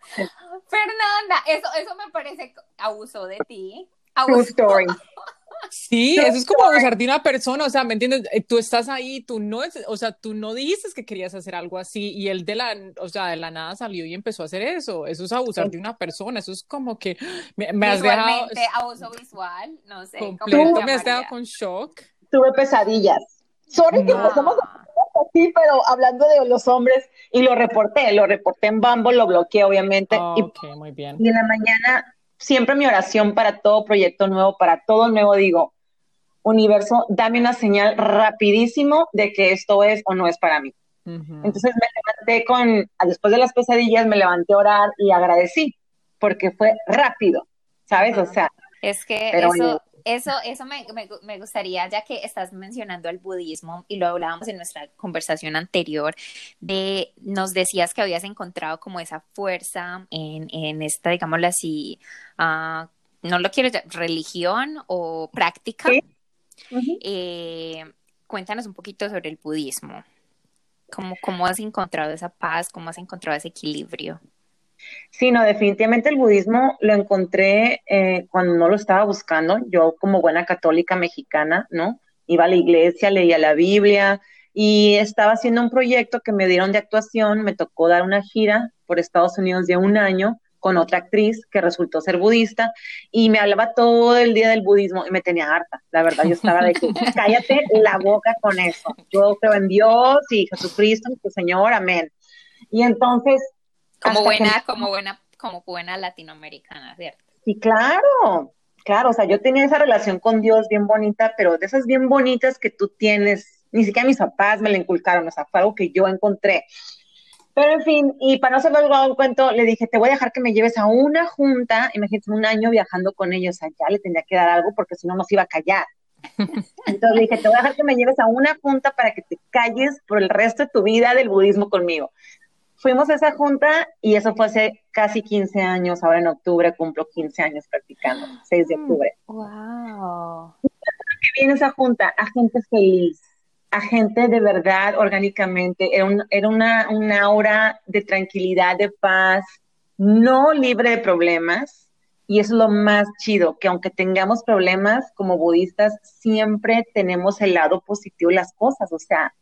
Fernanda, eso, eso me parece abuso de ti. True story. Sí, eso es como abusar de una persona, o sea, ¿me entiendes? Eh, tú estás ahí, tú no, o sea, tú no dijiste que querías hacer algo así y él de la, o sea, de la nada salió y empezó a hacer eso. Eso es abusar de una persona, eso es como que me, has dejado abuso visual, no sé. Completo, me has dejado con shock. Tuve pesadillas. Sorry que pasamos así, pero hablando de los hombres, y lo reporté, lo reporté en Bumble, lo bloqueé obviamente. y, muy bien. Y en la mañana, siempre mi oración para todo proyecto nuevo, para todo nuevo, digo, universo, dame una señal rapidísimo de que esto es o no es para mí. Entonces me levanté con, después de las pesadillas, me levanté a orar y agradecí, porque fue rápido, ¿sabes? O sea. Es que eso, eso, eso me, me, gustaría, ya que estás mencionando el budismo y lo hablábamos en nuestra conversación anterior, de nos decías que habías encontrado como esa fuerza en, en esta, digámoslo así, uh, no lo quiero religión o práctica. Eh, cuéntanos un poquito sobre el budismo. ¿Cómo, ¿Cómo has encontrado esa paz? ¿Cómo has encontrado ese equilibrio? Sí, no, definitivamente el budismo lo encontré eh, cuando no lo estaba buscando. Yo como buena católica mexicana, ¿no? Iba a la iglesia, leía la Biblia y estaba haciendo un proyecto que me dieron de actuación. Me tocó dar una gira por Estados Unidos de un año con otra actriz que resultó ser budista y me hablaba todo el día del budismo y me tenía harta, la verdad, yo estaba de que cállate la boca con eso, yo creo en Dios y Jesucristo, tu Señor, amén. Y entonces como buena, como buena, como buena latinoamericana, ¿cierto? Sí, claro, claro, o sea, yo tenía esa relación con Dios bien bonita, pero de esas bien bonitas que tú tienes, ni siquiera mis papás me la inculcaron, o sea, fue algo que yo encontré. Pero en fin, y para no ser luego un cuento, le dije, te voy a dejar que me lleves a una junta, imagínate un año viajando con ellos allá, le tendría que dar algo porque si no nos iba a callar. Entonces le dije, te voy a dejar que me lleves a una junta para que te calles por el resto de tu vida del budismo conmigo fuimos a esa junta y eso fue hace casi 15 años, ahora en octubre cumplo 15 años practicando, 6 de octubre. ¡Wow! ¿Qué viene esa junta? A gente feliz, a gente de verdad orgánicamente, era, un, era una, una aura de tranquilidad, de paz, no libre de problemas. Y eso es lo más chido, que aunque tengamos problemas como budistas, siempre tenemos el lado positivo de las cosas. O sea,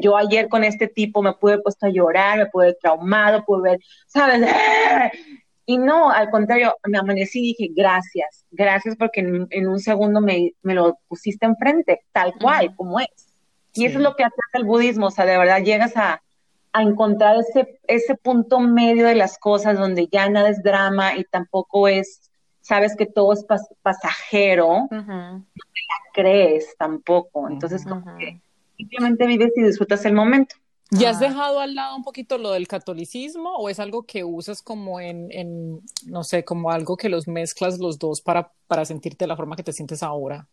yo ayer con este tipo me pude puesto a llorar, me pude traumado, pude ver, ¿sabes? Y no, al contrario, me amanecí y dije, gracias, gracias porque en, un segundo me, lo pusiste enfrente, tal cual, como es. Y eso es lo que hace el budismo, o sea, de verdad llegas a, a encontrar ese, ese punto medio de las cosas donde ya nada es drama y tampoco es, sabes que todo es pasajero, no te la crees tampoco. Entonces, como que simplemente vives y disfrutas el momento. ¿Y has dejado al lado un poquito lo del catolicismo o es algo que usas como en, en, no sé, como algo que los mezclas los dos para, para sentirte de la forma que te sientes ahora?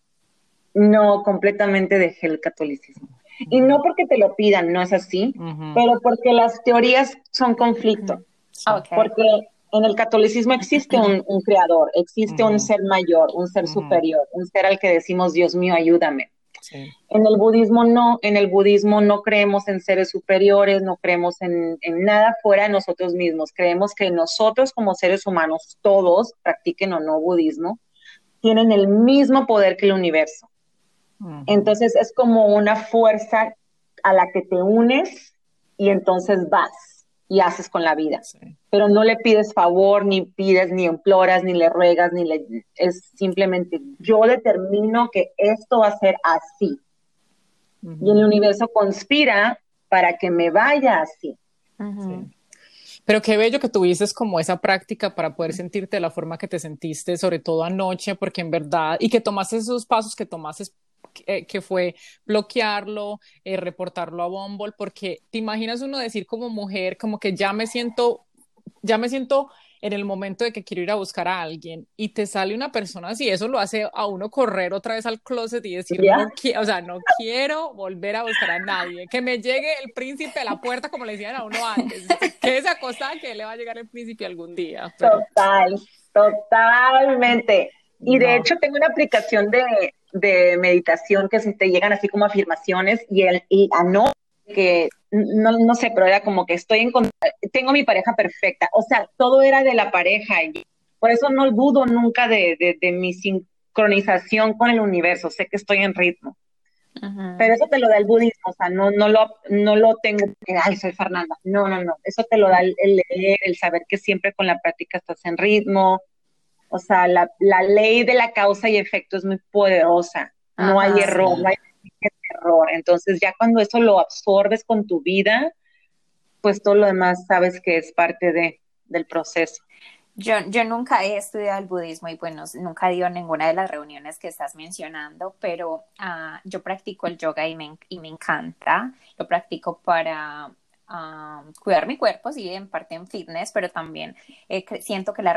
No, completamente dejé el catolicismo. Y no porque te lo pidan, no es así, pero porque las teorías son conflicto. Porque en el catolicismo existe un, creador, existe un ser mayor, un ser superior, un ser al que decimos, Dios mío, ayúdame. En el budismo no, en el budismo no creemos en seres superiores, no creemos en, en, nada fuera de nosotros mismos. Creemos que nosotros como seres humanos, todos, practiquen o no budismo, tienen el mismo poder que el universo. Entonces es como una fuerza a la que te unes y entonces vas y haces con la vida. Pero no le pides favor, ni pides, ni imploras, ni le ruegas, ni le... Es simplemente yo determino que esto va a ser así. Y el universo conspira para que me vaya así. Pero qué bello que tuviste como esa práctica para poder sentirte de la forma que te sentiste, sobre todo anoche, porque en verdad, y que tomaste esos pasos que tomaste eh, que fue bloquearlo, eh, reportarlo a Bumble, porque te imaginas uno decir como mujer, como que ya me siento, ya me siento en el momento de que quiero ir a buscar a alguien y te sale una persona así, eso lo hace a uno correr otra vez al closet y decir, no o sea, no quiero volver a buscar a nadie, que me llegue el príncipe a la puerta como le decían a uno antes, que esa cosa que le va a llegar el príncipe algún día. Total, totalmente. Y de hecho tengo una aplicación de, de meditación que se te llegan así como afirmaciones y el y a no que no, no sé, pero era como que estoy en tengo mi pareja perfecta, o sea, todo era de la pareja y por eso no dudo nunca de, de, mi sincronización con el universo, sé que estoy en ritmo. Pero eso te lo da el budismo, o sea, no, no, lo, no lo tengo que, ay, soy Fernanda. No, no, no. Eso te lo da el, el leer, el saber que siempre con la práctica estás en ritmo, o sea, la, ley de la causa y efecto es muy poderosa. No hay error, no hay error. Entonces, ya cuando eso lo absorbes con tu vida, pues todo lo demás sabes que es parte de, del proceso. Yo, yo nunca he estudiado el budismo y bueno, nunca he ido a ninguna de las reuniones que estás mencionando, pero ah, yo practico el yoga y me, y me encanta. Lo practico para cuidar mi cuerpo, sí, en parte en fitness, pero también eh, siento que la,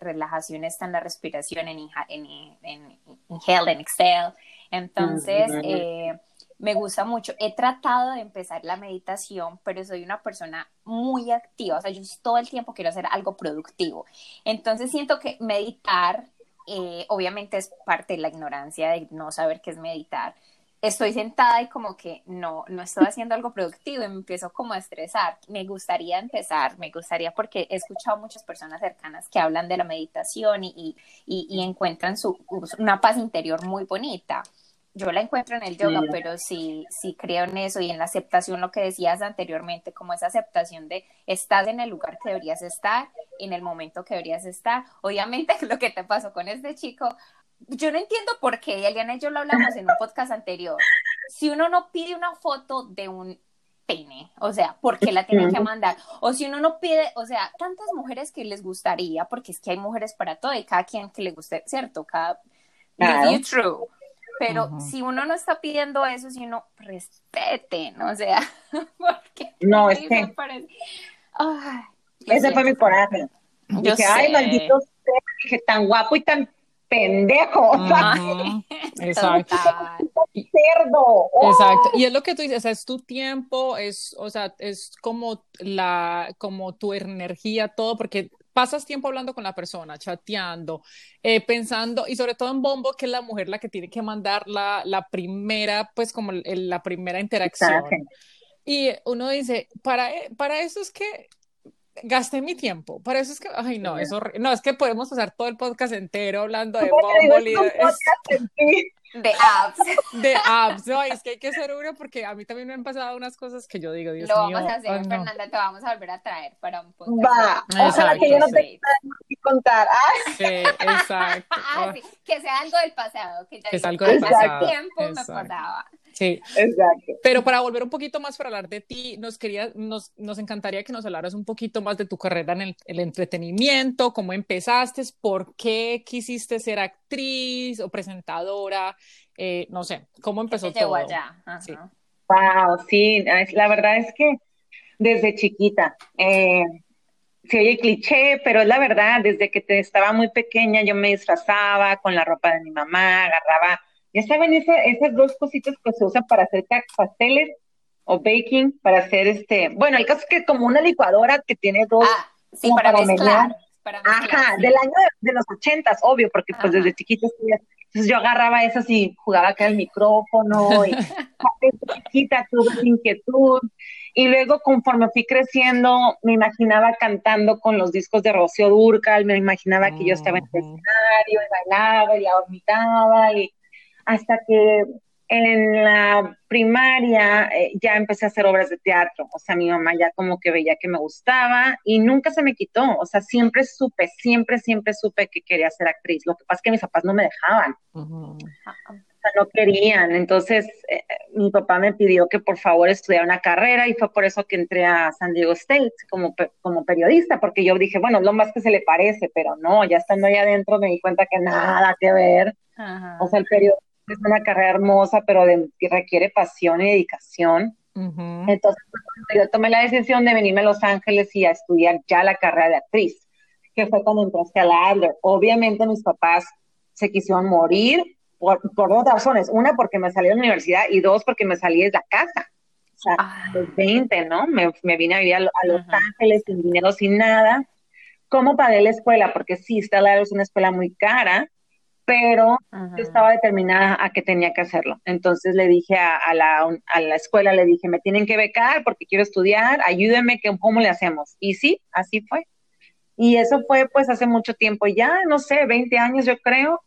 relajación está en la respiración, en, en, en, inhale, en exhale. Entonces, eh, me gusta mucho. He tratado de empezar la meditación, pero soy una persona muy activa, o sea, yo todo el tiempo quiero hacer algo productivo. Entonces, siento que meditar, eh, obviamente es parte de la ignorancia de no saber qué es meditar, estoy sentada y como que no, no estoy haciendo algo productivo y me empiezo como a estresar. Me gustaría empezar, me gustaría porque he escuchado muchas personas cercanas que hablan de la meditación y, y, y encuentran su, una paz interior muy bonita. Yo la encuentro en el yoga, pero sí, sí creo en eso y en la aceptación, lo que decías anteriormente, como esa aceptación de estás en el lugar que deberías estar, en el momento que deberías estar. Obviamente lo que te pasó con este chico, yo no entiendo por qué, Eliana y yo lo hablamos en un podcast anterior. Si uno no pide una foto de un pene, o sea, ¿por qué la tienen que mandar? O si uno no pide, o sea, tantas mujeres que les gustaría, porque es que hay mujeres para todo y cada quien que le guste, ¿cierto? Cada claro. true. Pero si uno no está pidiendo eso, si uno respeten, o sea, porque no, es que ese fue mi coraje. Yo dije, ay, maldito dije, tan guapo y tan pendejo. Exacto. Cerdo. Exacto. Y es lo que tú dices, es tu tiempo, es, o sea, es como la, como tu energía, todo, porque pasas tiempo hablando con la persona, chateando, eh, pensando, y sobre todo en Bombo, que es la mujer la que tiene que mandar la, la primera, pues como la primera interacción. Y uno dice, para, para eso es que gasté mi tiempo. Por eso es que, ay, no, eso no, es que podemos pasar todo el podcast entero hablando de Bumble y de, de apps. De apps, no, es que hay que ser uno porque a mí también me han pasado unas cosas que yo digo, Dios mío. Lo vamos a hacer, Fernanda, te vamos a volver a traer para un podcast. Va, ojalá que yo no te contar. Ay. Sí, exacto. Ah, sí, que sea algo del pasado, que, ya que sea algo del pasado. tiempo me acordaba. Sí. Exacto. Pero para volver un poquito más para hablar de ti, nos quería, nos, nos encantaría que nos hablaras un poquito más de tu carrera en el, entretenimiento, cómo empezaste, por qué quisiste ser actriz o presentadora, eh, no sé, cómo empezó todo. allá. Sí. Wow, sí, la verdad es que desde chiquita. Eh, se oye cliché, pero es la verdad, desde que te estaba muy pequeña yo me disfrazaba con la ropa de mi mamá, agarraba, ya saben, esas dos cositas que se usan para hacer pasteles o baking, para hacer este, bueno, el caso es que como una licuadora que tiene dos... Ah, sí, para, mezclar. Ajá, del año de, los ochentas, obvio, porque pues desde chiquita entonces yo agarraba esas y jugaba acá el micrófono y chiquita tuve inquietud. Y luego, conforme fui creciendo, me imaginaba cantando con los discos de Rocío Durcal, me imaginaba que yo estaba en el escenario y bailaba y la dormitaba, y hasta que en la primaria eh, ya empecé a hacer obras de teatro, o sea, mi mamá ya como que veía que me gustaba y nunca se me quitó, o sea, siempre supe, siempre, siempre supe que quería ser actriz, lo que pasa es que mis papás no me dejaban. No querían. Entonces, eh, mi papá me pidió que por favor estudiara una carrera y fue por eso que entré a San Diego State como, como periodista, porque yo dije, bueno, lo más que se le parece, pero no, ya estando ahí adentro me di cuenta que nada que ver. O sea, el periodismo es una carrera hermosa, pero que requiere pasión y dedicación. Entonces, yo tomé la decisión de venirme a Los Ángeles y a estudiar ya la carrera de actriz, que fue cuando entré a la Adler. Obviamente mis papás se quisieron morir por, dos razones. Una, porque me salí de la universidad y dos, porque me salí de la casa. O sea, ah. los 20, ¿no? Me, vine a vivir a, Los Ángeles sin dinero, sin nada. ¿Cómo pagué la escuela? Porque sí, Stella es una escuela muy cara, pero yo estaba determinada a que tenía que hacerlo. Entonces le dije a, la, a, la, escuela, le dije, me tienen que becar porque quiero estudiar, ayúdenme, que, ¿cómo le hacemos? Y sí, así fue. Y eso fue pues hace mucho tiempo, ya no sé, 20 años yo creo,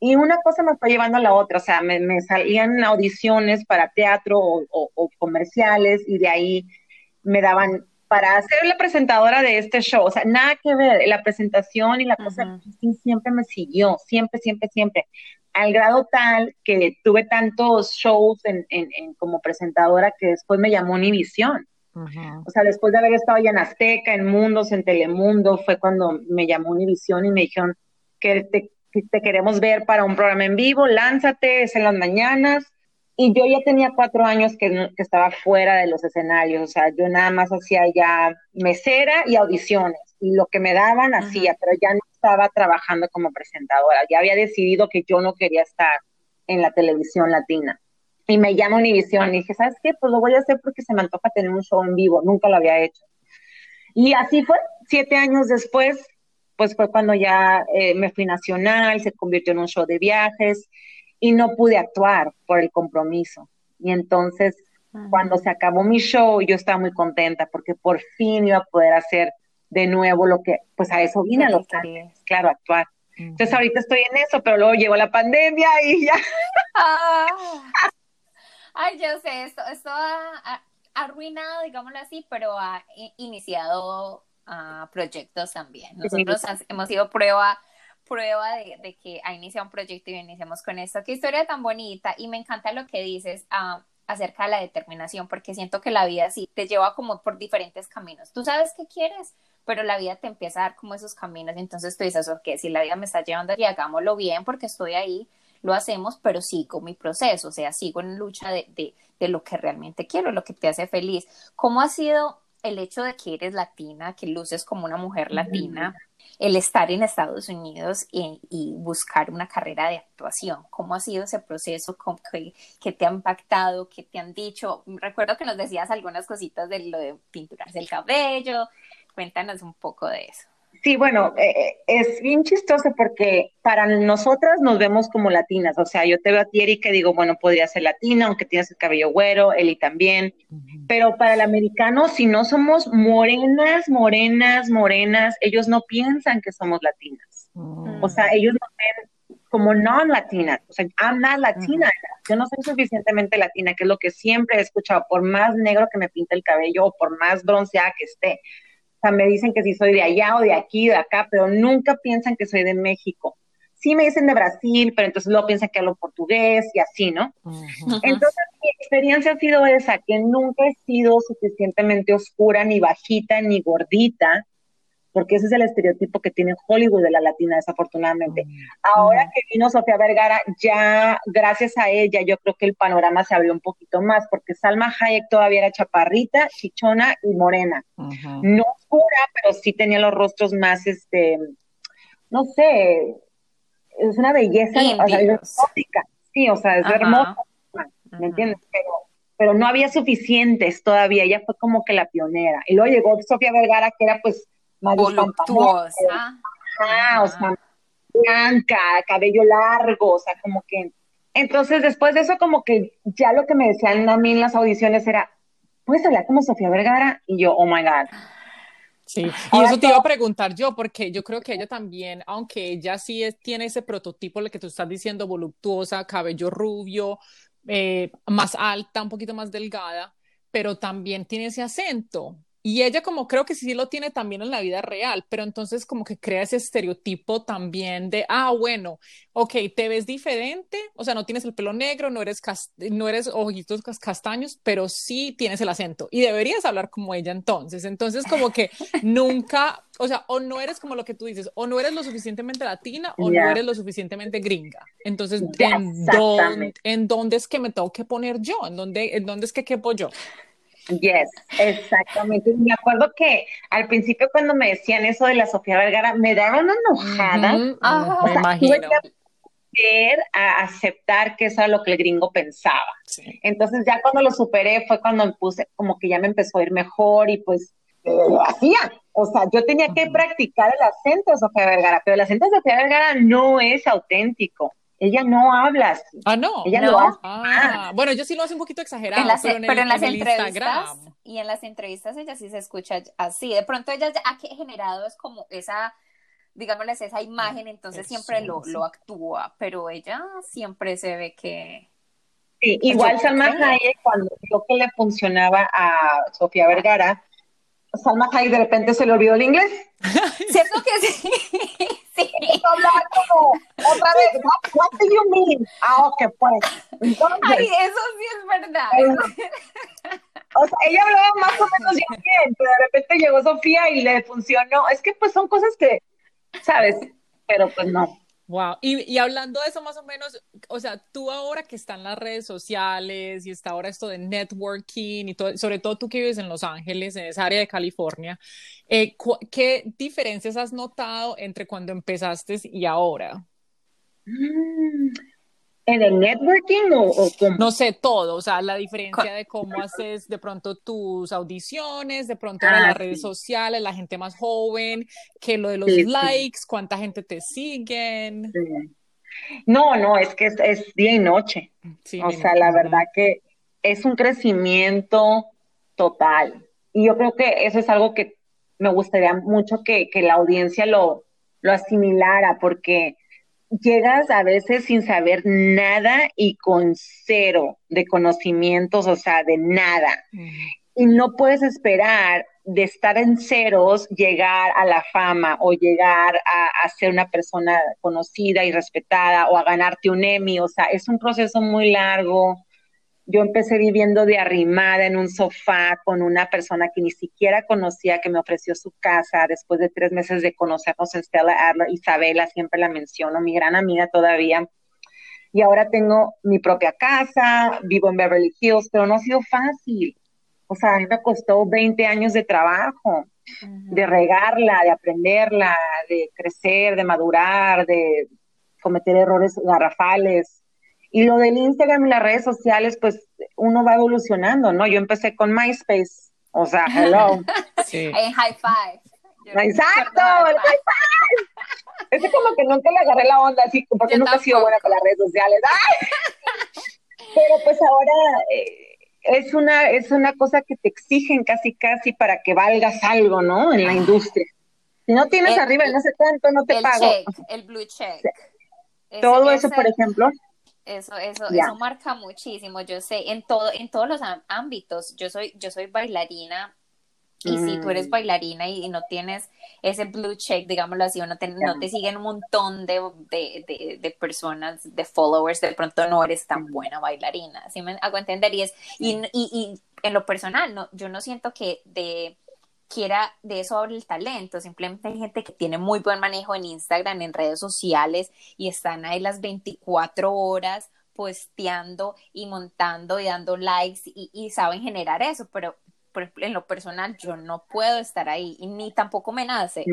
y una cosa me fue llevando a la otra, o sea, me, salían audiciones para teatro o, comerciales y de ahí me daban para ser la presentadora de este show, o sea, nada que ver, la presentación y la cosa siempre me siguió, siempre, siempre, siempre, al grado tal que tuve tantos shows en, como presentadora que después me llamó Univisión. O sea, después de haber estado ya en Azteca, en Mundos, en Telemundo, fue cuando me llamó Univisión y me dijeron que te te queremos ver para un programa en vivo, lánzate, es en las mañanas. Y yo ya tenía cuatro años que, estaba fuera de los escenarios, o sea, yo nada más hacía ya mesera y audiciones, y lo que me daban hacía, pero ya no estaba trabajando como presentadora, ya había decidido que yo no quería estar en la televisión latina. Y me llama Univision y dije, ¿sabes qué? Pues lo voy a hacer porque se me antoja tener un show en vivo, nunca lo había hecho. Y así fue, siete años después pues fue cuando ya eh, me fui nacional, se convirtió en un show de viajes y no pude actuar por el compromiso. Y entonces, cuando se acabó mi show, yo estaba muy contenta porque por fin iba a poder hacer de nuevo lo que, pues a eso vine a los años, claro, actuar. Entonces ahorita estoy en eso, pero luego llegó la pandemia y ya. Ah. Ay, yo sé, esto, esto ha, arruinado, digámoslo así, pero ha iniciado proyectos también. Nosotros hemos sido prueba prueba de, que ha iniciado un proyecto y iniciamos con esto. Qué historia tan bonita y me encanta lo que dices ah, acerca de la determinación porque siento que la vida sí te lleva como por diferentes caminos. Tú sabes qué quieres, pero la vida te empieza a dar como esos caminos entonces tú dices, ok, si la vida me está llevando y hagámoslo bien porque estoy ahí, lo hacemos, pero sigo mi proceso, o sea, sigo en lucha de, de, de lo que realmente quiero, lo que te hace feliz. ¿Cómo ha sido el hecho de que eres latina, que luces como una mujer latina, el estar en Estados Unidos y, buscar una carrera de actuación. ¿Cómo ha sido ese proceso? ¿Qué, te ha impactado? ¿Qué te han dicho? Recuerdo que nos decías algunas cositas de lo de pinturarse el cabello. Cuéntanos un poco de eso. Sí, bueno, eh, eh, es bien chistoso porque para nosotras nos vemos como latinas, o sea, yo te veo a ti, Erika, y digo, bueno, podría ser latina, aunque tienes el cabello güero, Eli también, pero para el americano, si no somos morenas, morenas, morenas, ellos no piensan que somos latinas, mm. o sea, ellos nos ven como non-latinas, o sea, I'm not latina, yo no soy suficientemente latina, que es lo que siempre he escuchado, por más negro que me pinte el cabello o por más bronceada que esté, o sea, me dicen que si soy de allá o de aquí, de acá, pero nunca piensan que soy de México. sí me dicen de Brasil, pero entonces luego piensan que hablo portugués y así, ¿no? Entonces mi experiencia ha sido esa, que nunca he sido suficientemente oscura, ni bajita, ni gordita, porque ese es el estereotipo que tiene Hollywood de la latina, desafortunadamente. Ahora que vino Sofía Vergara, ya gracias a ella, yo creo que el panorama se abrió un poquito más, porque Salma Hayek todavía era chaparrita, chichona y morena. No oscura, pero sí tenía los rostros más, este, no sé, es una belleza, o sea, es exótica, sí, o sea, es hermosa, ¿me entiendes? Pero, pero no había suficientes todavía, ella fue como que la pionera. Y luego llegó Sofía Vergara, que era pues voluptuosa. Ah, o sea, blanca, cabello largo, o sea, como que. Entonces, después de eso, como que ya lo que me decían a mí en las audiciones era, ¿puedes hablar como Sofía Vergara? Y yo, oh my God. Sí, y eso te iba a preguntar yo, porque yo creo que ella también, aunque ella sí tiene ese prototipo, el que tú estás diciendo, voluptuosa, cabello rubio, eh, más alta, un poquito más delgada, pero también tiene ese acento. Y ella como creo que sí lo tiene también en la vida real, pero entonces como que crea ese estereotipo también de, ah, bueno, ok, te ves diferente, o sea, no tienes el pelo negro, no eres, no eres ojitos castaños, pero sí tienes el acento y deberías hablar como ella entonces. Entonces como que nunca, o sea, o no eres como lo que tú dices, o no eres lo suficientemente latina o no eres lo suficientemente gringa. Entonces, ¿en, dónde, ¿en dónde es que me tengo que poner yo? ¿En dónde, en dónde es que quepo yo? Yes, exactamente. Me acuerdo que al principio cuando me decían eso de la Sofía Vergara, me daba una enojada. me imagino. que a aceptar que eso era lo que el gringo pensaba. Entonces ya cuando lo superé fue cuando me puse, como que ya me empezó a ir mejor y pues lo hacía. O sea, yo tenía que practicar el acento de Sofía Vergara, pero el acento de Sofía Vergara no es auténtico ella no habla así. Ah, no. Ella no. lo hace. Ah, bueno, yo sí lo hace un poquito exagerado, pero, en, pero en las entrevistas y en las entrevistas ella sí se escucha así. De pronto ella ha generado es como esa, digámosles, esa imagen, entonces siempre lo, lo actúa, pero ella siempre se ve que... Sí, igual Salma Hayek, cuando vio que le funcionaba a Sofía Vergara, Salma Hayek de repente se le olvidó el inglés. ¿Cierto que sí? Sí. como otra vez, what, do you mean? Ah, ok, pues. Entonces, Ay, eso sí es verdad. o sea, ella hablaba más o menos bien, pero de repente llegó Sofía y le funcionó. Es que pues son cosas que, ¿sabes? Pero pues no. Wow, y, y, hablando de eso más o menos, o sea, tú ahora que están las redes sociales y está ahora esto de networking y todo, sobre todo tú que vives en Los Ángeles, en esa área de California, eh, ¿qué diferencias has notado entre cuando empezaste y ahora? ¿En el networking o, No sé, todo, o sea, la diferencia de cómo haces de pronto tus audiciones, de pronto en las ah, redes sociales, la gente más joven, que lo de los likes, cuánta gente te siguen. No, no, es que es, día y noche. o sea, la verdad que es un crecimiento total. Y yo creo que eso es algo que me gustaría mucho que, que la audiencia lo, lo asimilara, porque llegas a veces sin saber nada y con cero de conocimientos, o sea, de nada. Y no puedes esperar de estar en ceros, llegar a la fama o llegar a, a, ser una persona conocida y respetada o a ganarte un Emmy. O sea, es un proceso muy largo, yo empecé viviendo de arrimada en un sofá con una persona que ni siquiera conocía, que me ofreció su casa después de tres meses de conocernos en Stella Adler. Isabela, siempre la menciono, mi gran amiga todavía. Y ahora tengo mi propia casa, vivo en Beverly Hills, pero no ha sido fácil. O sea, a mí me costó 20 años de trabajo, de regarla, de aprenderla, de crecer, de madurar, de cometer errores garrafales y lo del Instagram y las redes sociales, pues uno va evolucionando, ¿no? Yo empecé con MySpace, o sea, hello. Sí. En high five. Exacto, el high five. Es como que nunca le agarré la onda, así, porque nunca he sido buena con las redes sociales. Pero pues ahora eh, es, una, es una cosa que te exigen casi, casi para que valgas algo, ¿no? En la industria. Si no tienes arriba el no sé cuánto, no te el pago. Check, el blue check. Todo eso, por ejemplo. Eso, eso, eso marca muchísimo. Yo sé, en todo, en todos los ámbitos. Yo soy, yo soy bailarina Y si tú eres mm. bailarina y, no tienes ese blue check, digámoslo así, o no te, no te siguen un montón de, de, de, personas, de followers, de pronto no eres tan buena bailarina. Así me hago entender? Y, es, y, y, en lo personal, no, yo no siento que de quiera de eso hable el talento, simplemente hay gente que tiene muy buen manejo en Instagram, en redes sociales y están ahí las 24 horas posteando y montando y dando likes y, y saben generar eso, pero en lo personal yo no puedo estar ahí y ni tampoco me nace.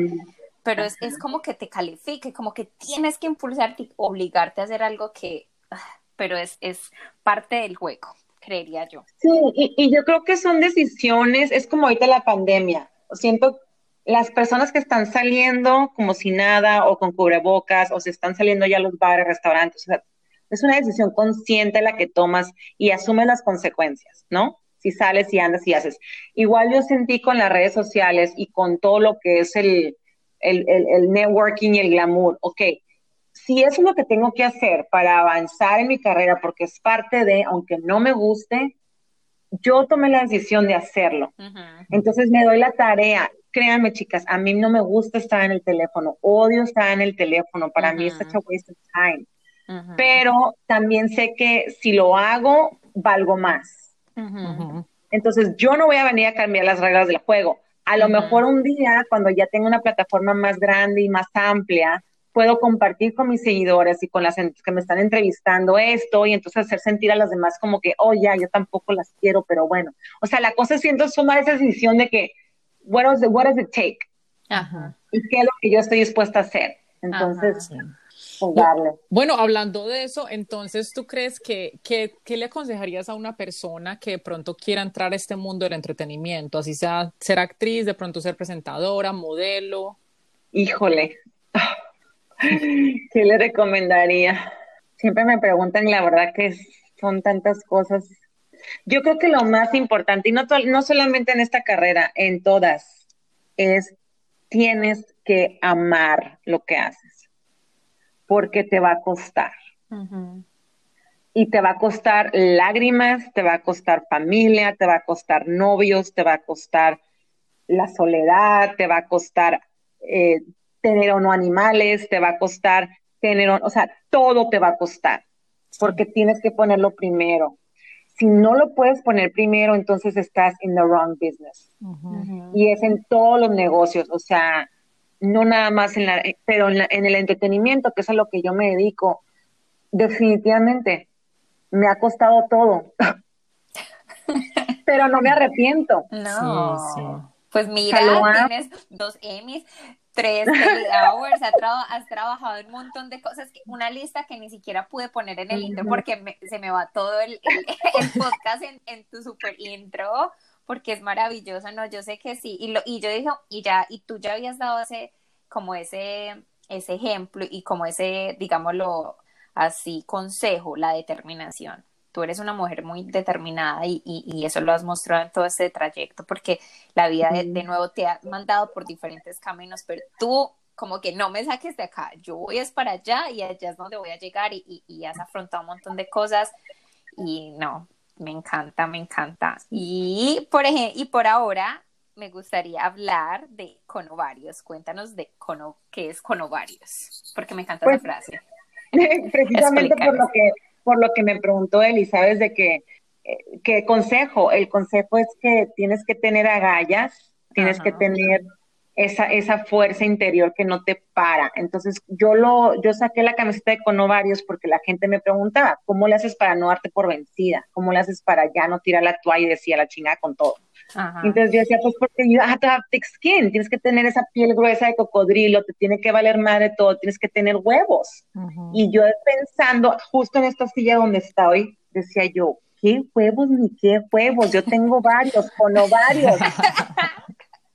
Pero es, es, como que te califique, como que tienes que impulsarte, obligarte a hacer algo que, ah, pero es, es parte del juego, creería yo. Sí, y, yo creo que son decisiones, es como ahorita la pandemia. Siento las personas que están saliendo como si nada o con cubrebocas o se están saliendo ya a los bares, restaurantes, o sea, es una decisión consciente la que tomas y asumes las consecuencias, ¿no? si sales y andas y haces. Igual yo sentí con las redes sociales y con todo lo que es el, el, el, networking y el glamour, ok, si eso es lo que tengo que hacer para avanzar en mi carrera, porque es parte de, aunque no me guste, yo tomé la decisión de hacerlo. Entonces me doy la tarea. Créanme, chicas, a mí no me gusta estar en el teléfono, odio estar en el teléfono, para mí es such a waste of time. Pero también sé que si lo hago, valgo más. Entonces, yo no voy a venir a cambiar las reglas del juego. A lo mejor un día, cuando ya tengo una plataforma más grande y más amplia, puedo compartir con mis seguidores y con las que me están entrevistando esto y entonces hacer sentir a las demás como que, oh, ya, yo tampoco las quiero, pero bueno. O sea, la cosa es siento tomar esa decisión de que, what does, it, what does it take? Y qué es lo que yo estoy dispuesta a hacer. Entonces, bueno, hablando de eso, entonces, ¿tú crees que, qué le aconsejarías a una persona que de pronto quiera entrar a este mundo del entretenimiento? Así sea ser actriz, de pronto ser presentadora, modelo. Híjole, ¿qué le recomendaría? Siempre me preguntan, la verdad que son tantas cosas. Yo creo que lo más importante, y no, no solamente en esta carrera, en todas, es tienes que amar lo que haces porque te va a costar. Y te va a costar lágrimas, te va a costar familia, te va a costar novios, te va a costar la soledad, te va a costar eh, tener o no animales, te va a costar tener, o sea, todo te va a costar, porque tienes que ponerlo primero. Si no lo puedes poner primero, entonces estás in the wrong business. Y es en todos los negocios, o sea, no nada más en la, pero en, el entretenimiento, que es a lo que yo me dedico, definitivamente me ha costado todo. pero no me arrepiento. No. Pues mira, tienes dos Emmys, tres hours, has, trabajado en un montón de cosas, una lista que ni siquiera pude poner en el intro porque se me va todo el, podcast en, en, tu super intro porque es maravilloso, ¿no? Yo sé que sí, y, lo, y yo dije, y ya, y tú ya habías dado ese, como ese, ese ejemplo y como ese, digámoslo así, consejo, la determinación. Tú eres una mujer muy determinada y, y, eso lo has mostrado en todo este trayecto, porque la vida de, nuevo te ha mandado por diferentes caminos, pero tú como que no me saques de acá, yo voy es para allá y allá es donde voy a llegar y, y has afrontado un montón de cosas y no, me encanta, me encanta. Y por ejemplo, y por ahora me gustaría hablar de conovarios. Cuéntanos de cono, qué es conovarios, porque me encanta la pues, frase. Precisamente por lo que por lo que me preguntó Eli, sabes de que eh, qué consejo, el consejo es que tienes que tener agallas, tienes que tener esa, esa fuerza interior que no te para. Entonces, yo lo, yo saqué la camiseta de Conovarios porque la gente me preguntaba, ¿cómo le haces para no darte por vencida? ¿Cómo le haces para ya no tirar la toalla y decía la chingada con todo? Entonces yo decía, pues porque you have to have thick skin, tienes que tener esa piel gruesa de cocodrilo, te tiene que valer madre todo, tienes que tener huevos. Y yo pensando, justo en esta silla donde estoy, decía yo, ¿qué huevos ni qué huevos? Yo tengo varios, con varios.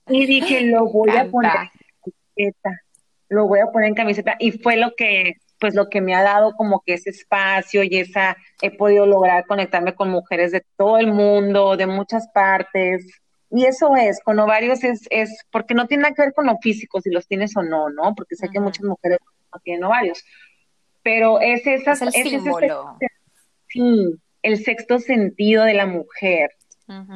Y dije, lo voy a poner en camiseta, lo voy a poner en camiseta. Y fue lo que, pues lo que me ha dado como que ese espacio y esa, he podido lograr conectarme con mujeres de todo el mundo, de muchas partes. Y eso es, con ovarios es, es, porque no tiene nada que ver con lo físico, si los tienes o no, ¿no? Porque sé que muchas mujeres no tienen ovarios. Pero es esa, es el símbolo. sí, el sexto sentido de la mujer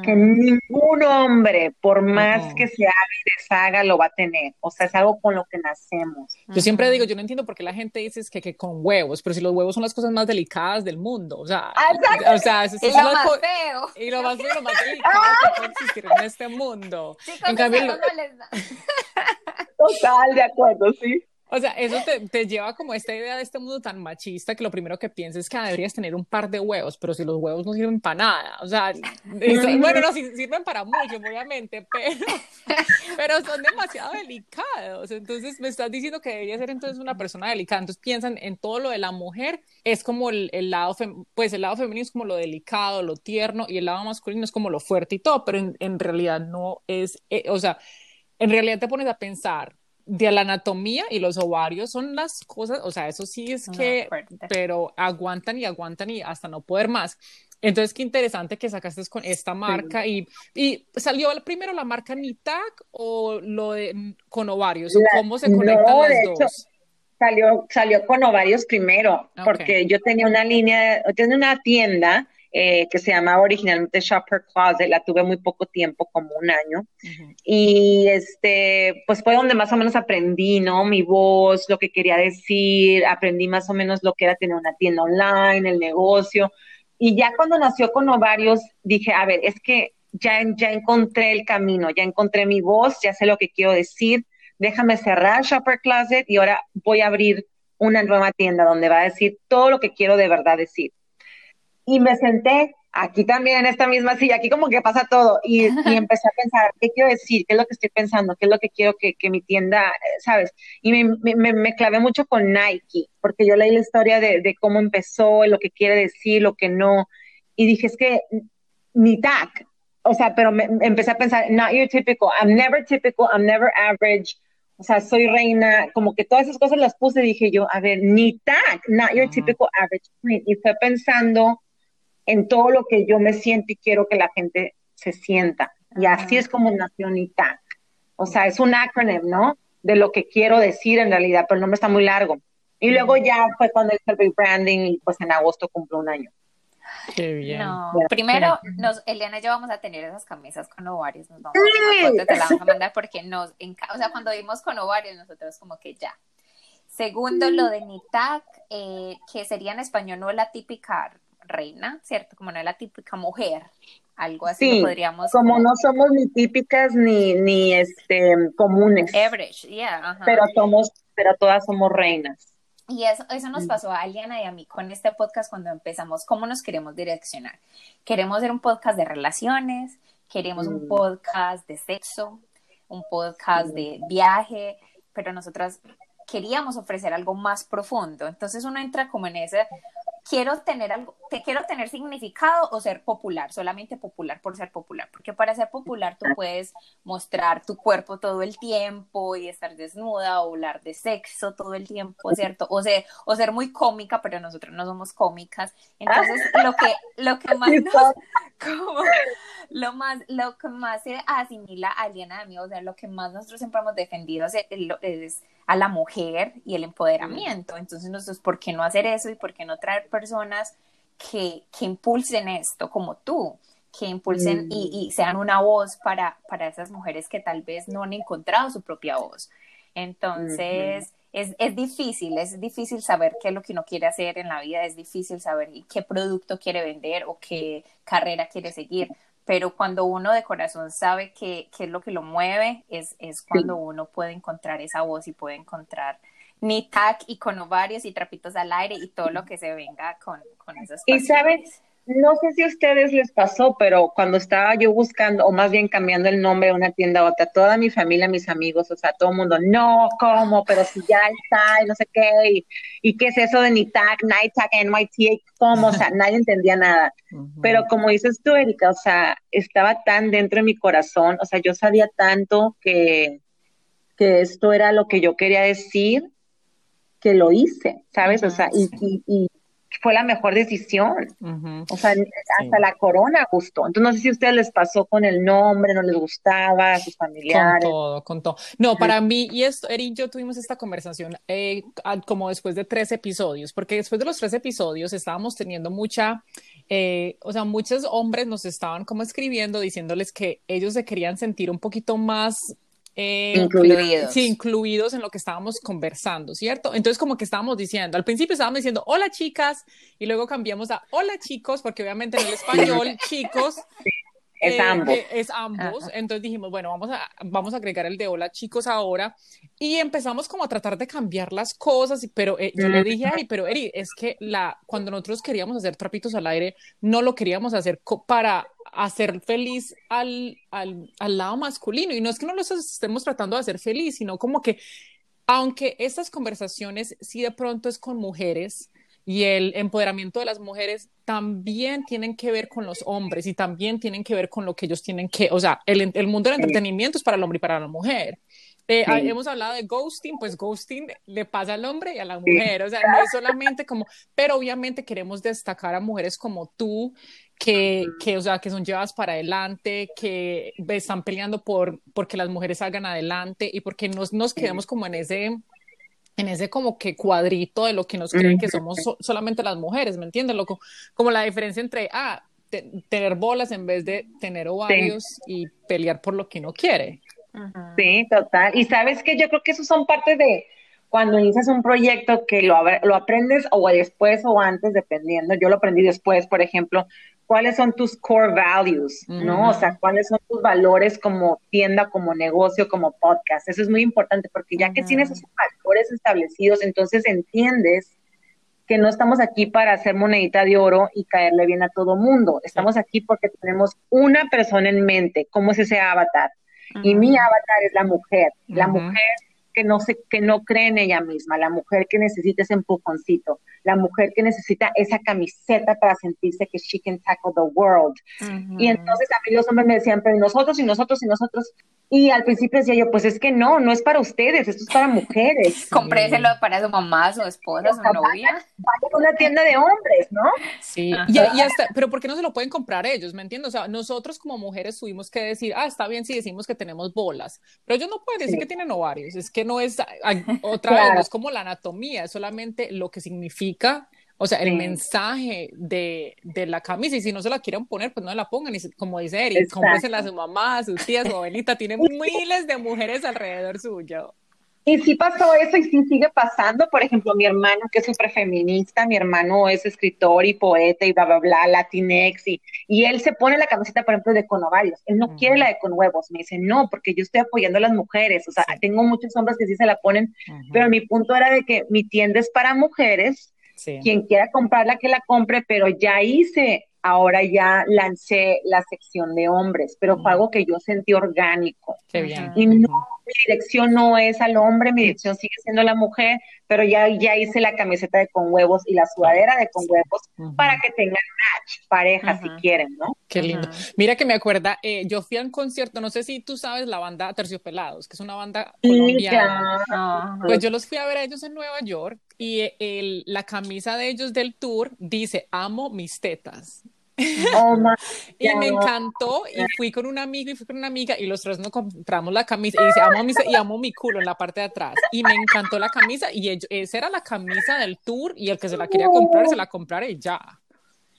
que ningún hombre, por más que se haga y deshaga, lo va a tener. O sea, es algo con lo que nacemos. Yo siempre digo, yo no entiendo por qué la gente dice que, que con huevos, pero si los huevos son las cosas más delicadas del mundo. O sea, o sea es, y lo más feo. Y lo más feo, lo más delicado que puede existir en este mundo. Chicos, en cambio, no les da. Total, de acuerdo, sí. O sea, eso te, lleva como esta idea de este mundo tan machista que lo primero que piensas es que deberías tener un par de huevos, pero si los huevos no sirven para nada, o sea, bueno, no, sirven para mucho, obviamente, pero, pero son demasiado delicados. Entonces, me estás diciendo que debería ser entonces una persona delicada. Entonces, piensan en todo lo de la mujer, es como el, lado, pues el lado femenino es como lo delicado, lo tierno, y el lado masculino es como lo fuerte y todo, pero en, realidad no es, eh, o sea, en realidad te pones a pensar de la anatomía y los ovarios son las cosas, o sea, eso sí es que, pero aguantan y aguantan y hasta no poder más. Entonces, qué interesante que sacaste con esta marca y, y salió primero la marca Nitac o lo de con ovarios, ¿cómo se conectan las dos? Salió, salió con ovarios primero, porque yo tenía una línea, tenía una tienda eh, que se llamaba originalmente Shopper Closet, la tuve muy poco tiempo, como un año, y este, pues fue donde más o menos aprendí, ¿no? Mi voz, lo que quería decir, aprendí más o menos lo que era tener una tienda online, el negocio, y ya cuando nació con ovarios, dije, a ver, es que ya, ya encontré el camino, ya encontré mi voz, ya sé lo que quiero decir, déjame cerrar Shopper Closet y ahora voy a abrir una nueva tienda donde va a decir todo lo que quiero de verdad decir y me senté aquí también en esta misma silla, aquí como que pasa todo, y, empecé a pensar, ¿qué quiero decir? ¿Qué es lo que estoy pensando? ¿Qué es lo que quiero que, que mi tienda, sabes? Y me, me, me, clavé mucho con Nike, porque yo leí la historia de, de, cómo empezó, lo que quiere decir, lo que no, y dije, es que ni tac, o sea, pero me, empecé a pensar, not your typical, I'm never typical, I'm never average, o sea, soy reina, como que todas esas cosas las puse, dije yo, a ver, ni tac, not your typical average y fue pensando en todo lo que yo me siento y quiero que la gente se sienta. Y así es como nació NITAC. O sea, es un acronym, ¿no? De lo que quiero decir en realidad, pero el nombre está muy largo. Y luego ya fue cuando hice el rebranding y pues en agosto cumplió un año. Qué bien. No, primero, nos, Eliana y yo vamos a tener esas camisas con ovarios, nos vamos a te la vamos a mandar porque nos, o sea, cuando vimos con ovarios, nosotros como que ya. Segundo, lo de NITAC, eh, que sería en español no la típica reina, ¿cierto? Como no es la típica mujer, algo así podríamos... Como no somos ni típicas ni, ni este, comunes. Average, yeah. Pero, somos, pero todas somos reinas. Y eso, eso nos pasó a Aliana y a mí con este podcast cuando empezamos, ¿cómo nos queremos direccionar? Queremos hacer un podcast de relaciones, queremos un mm. podcast de sexo, un podcast de viaje, pero nosotras queríamos ofrecer algo más profundo. Entonces uno entra como en ese, quiero tener algo, te quiero tener significado o ser popular, solamente popular por ser popular, porque para ser popular tú puedes mostrar tu cuerpo todo el tiempo y estar desnuda o hablar de sexo todo el tiempo, ¿cierto? O ser, o ser muy cómica, pero nosotros no somos cómicas. Entonces, lo que, lo que más nos, como, lo más, lo que más se asimila a Aliena de mí, o sea, lo que más nosotros siempre hemos defendido es, es a la mujer y el empoderamiento. Entonces, nosotros, ¿por qué no hacer eso y por qué no traer personas que, que impulsen esto como tú? que impulsen y, sean una voz para, para esas mujeres que tal vez no han encontrado su propia voz. Entonces, es, es, difícil, es difícil saber qué es lo que uno quiere hacer en la vida, es difícil saber qué producto quiere vender o qué carrera quiere seguir, pero cuando uno de corazón sabe qué, qué es lo que lo mueve, es, es cuando uno puede encontrar esa voz y puede encontrar ni tac y con ovarios y trapitos al aire y todo lo que se venga con, con esas Y sabes, no sé si a ustedes les pasó, pero cuando estaba yo buscando, o más bien cambiando el nombre de una tienda a otra, toda mi familia, mis amigos, o sea, todo el mundo, no, ¿cómo? Pero si ya está, y no sé qué, y, qué es eso de NITAC, NITAC, NYT, ¿cómo? O sea, nadie entendía nada. Pero como dices tú, Erika, o sea, estaba tan dentro de mi corazón, o sea, yo sabía tanto que, que esto era lo que yo quería decir, que lo hice, ¿sabes? O sea, y, y fue la mejor decisión. O sea, hasta la corona gustó. Entonces, no sé si a ustedes les pasó con el nombre, no les gustaba, a sus familiares. Con todo, con todo. No, para mí, y esto, Eri y yo tuvimos esta conversación eh, como después de tres episodios, porque después de los tres episodios estábamos teniendo mucha, eh, o sea, muchos hombres nos estaban como escribiendo diciéndoles que ellos se querían sentir un poquito más eh, incluidos. Sí, incluidos en lo que estábamos conversando, ¿cierto? Entonces, como que estábamos diciendo, al principio estábamos diciendo, hola chicas, y luego cambiamos a hola chicos, porque obviamente en el español, chicos. Es eh, ambos. Eh, es ambos. Entonces dijimos, bueno, vamos a, vamos a agregar el de hola chicos ahora. Y empezamos como a tratar de cambiar las cosas, pero yo le dije a Eri, pero Eri, es que la, cuando nosotros queríamos hacer trapitos al aire, no lo queríamos hacer para hacer feliz al, al, al, lado masculino. Y no es que no lo estemos tratando de hacer feliz, sino como que, aunque estas conversaciones sí de pronto es con mujeres y el empoderamiento de las mujeres también tienen que ver con los hombres y también tienen que ver con lo que ellos tienen que, o sea, el, el mundo del entretenimiento es para el hombre y para la mujer. Eh, hemos hablado de ghosting, pues ghosting le pasa al hombre y a la mujer, o sea, no es solamente como, pero obviamente queremos destacar a mujeres como tú, que, que, o sea, que son llevadas para adelante, que están peleando por porque las mujeres salgan adelante y porque nos, nos quedemos como en ese, en ese como que cuadrito de lo que nos creen que somos solamente las mujeres, ¿me entiendes? Loco? Como la diferencia entre, ah, tener bolas en vez de tener ovarios y pelear por lo que no quiere. Sí, total. Y sabes que yo creo que eso son parte de cuando inicias un proyecto que lo, lo aprendes o después o antes, dependiendo. Yo lo aprendí después, por ejemplo, cuáles son tus core values, ¿no? O sea, cuáles son tus valores como tienda, como negocio, como podcast. Eso es muy importante porque ya que tienes esos valores establecidos, entonces entiendes que no estamos aquí para hacer monedita de oro y caerle bien a todo mundo. Estamos aquí porque tenemos una persona en mente. ¿Cómo es ese avatar? Y mi avatar es la mujer. La mujer que no, se, que no cree en ella misma, la mujer que necesita ese empujoncito, la mujer que necesita esa camiseta para sentirse que she can tackle the world. Y entonces a mí los hombres me decían, pero nosotros y nosotros y nosotros, y al principio decía yo, pues es que no, no es para ustedes, esto es para mujeres. Compréselo para su mamá, su esposa, su novia. Vaya a una tienda de hombres, ¿no? Sí, y, hasta, pero ¿por qué no se lo pueden comprar ellos? ¿Me entiendes? O sea, nosotros como mujeres tuvimos que decir, ah, está bien si decimos que tenemos bolas, pero ellos no pueden decir que tienen ovarios, es que no es, otra vez, no es como la anatomía, es solamente lo que significa o sea, el mensaje de, de, la camisa, y si no se la quieren poner, pues no la pongan. Y como dice Eric, cómprensela a su mamá, a sus tías, su abuelita. Tiene miles de mujeres alrededor suyo. Y sí pasó eso y sí sigue pasando. Por ejemplo, mi hermano, que es súper feminista, mi hermano es escritor y poeta y bla, bla, bla, latinex, y, y él se pone la camiseta, por ejemplo, de con ovarios. Él no quiere la de con huevos. Me dice, no, porque yo estoy apoyando a las mujeres. O sea, tengo muchos hombres que sí se la ponen, pero mi punto era de que mi tienda es para mujeres quien quiera comprarla, que la compre, pero ya hice, ahora ya lancé la sección de hombres, pero fue algo que yo sentí orgánico. Qué bien. Y no, mi dirección no es al hombre, mi dirección sigue siendo la mujer, pero ya, ya hice la camiseta de con huevos y la sudadera de con huevos para que tengan match, pareja si quieren, ¿no? Qué lindo. Mira que me acuerda, eh, yo fui a un concierto, no sé si tú sabes la banda Terciopelados, que es una banda colombiana. Pues yo los fui a ver a ellos en Nueva York y el, la camisa de ellos del tour dice, amo mis tetas. Oh, y me encantó y fui con un amigo y fui con una amiga y los tres nos compramos la camisa y dice amo mi, y amo mi culo en la parte de atrás y me encantó la camisa y esa era la camisa del tour y el que se la quería comprar se la comprara y ya.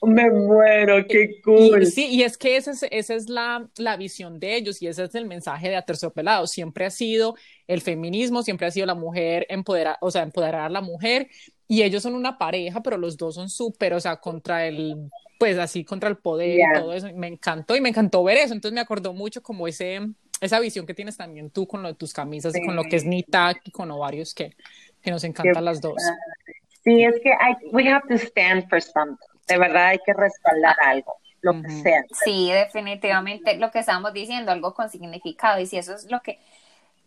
Me muero, qué cool. sí, y es que esa es, esa es la, la, visión de ellos y ese es el mensaje de Aterciopelado. Siempre ha sido el feminismo, siempre ha sido la mujer empoderar, o sea, empoderar a la mujer y ellos son una pareja, pero los dos son súper, o sea, contra el pues así contra el poder y todo eso. Me encantó y me encantó ver eso. Entonces me acordó mucho como ese, esa visión que tienes también tú con lo de tus camisas y con lo que es Nita y con ovarios que, que nos encantan las dos. Sí, es que hay, we have to stand for something. De verdad hay que respaldar algo, lo que sea. Sí, definitivamente lo que estamos diciendo, algo con significado. Y si eso es lo que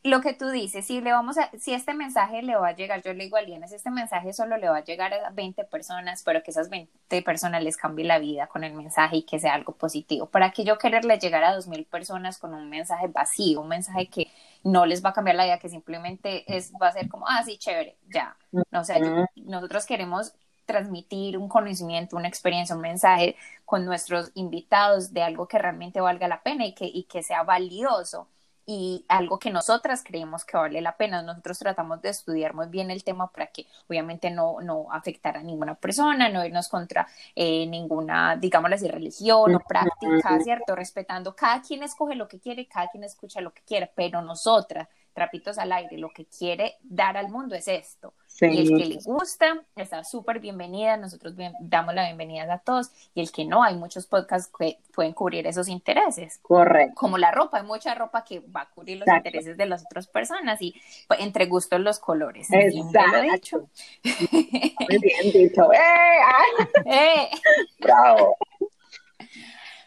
lo que tú dices, si le vamos a, si este mensaje le va a llegar, yo le digo a Lienes, este mensaje solo le va a llegar a 20 personas, pero que esas 20 personas les cambie la vida con el mensaje y que sea algo positivo. ¿Para que yo quererle llegar a 2.000 personas con un mensaje vacío, un mensaje que no les va a cambiar la vida, que simplemente es, va a ser como, ah, sí, chévere, ya. No, o sea, nosotros queremos transmitir un conocimiento, una experiencia, un mensaje con nuestros invitados de algo que realmente valga la pena y que, y que sea valioso y algo que nosotras creemos que vale la pena. Nosotros tratamos de estudiar muy bien el tema para que obviamente no, no afectara a ninguna persona, no irnos contra eh, ninguna, digámoslo así, religión o práctica, ¿cierto? Respetando, cada quien escoge lo que quiere, cada quien escucha lo que quiere, pero nosotras trapitos al aire, lo que quiere dar al mundo es esto. Y el que le gusta está súper bienvenida, nosotros damos la bienvenida a todos. Y el que no, hay muchos podcasts que pueden cubrir esos intereses. Correcto. Como la ropa, hay mucha ropa que va a cubrir los intereses de las otras personas y pues, entre gustos los colores. Exacto. Lo dicho. Muy bien dicho. ¡Eh! ¡Eh! ¡Bravo!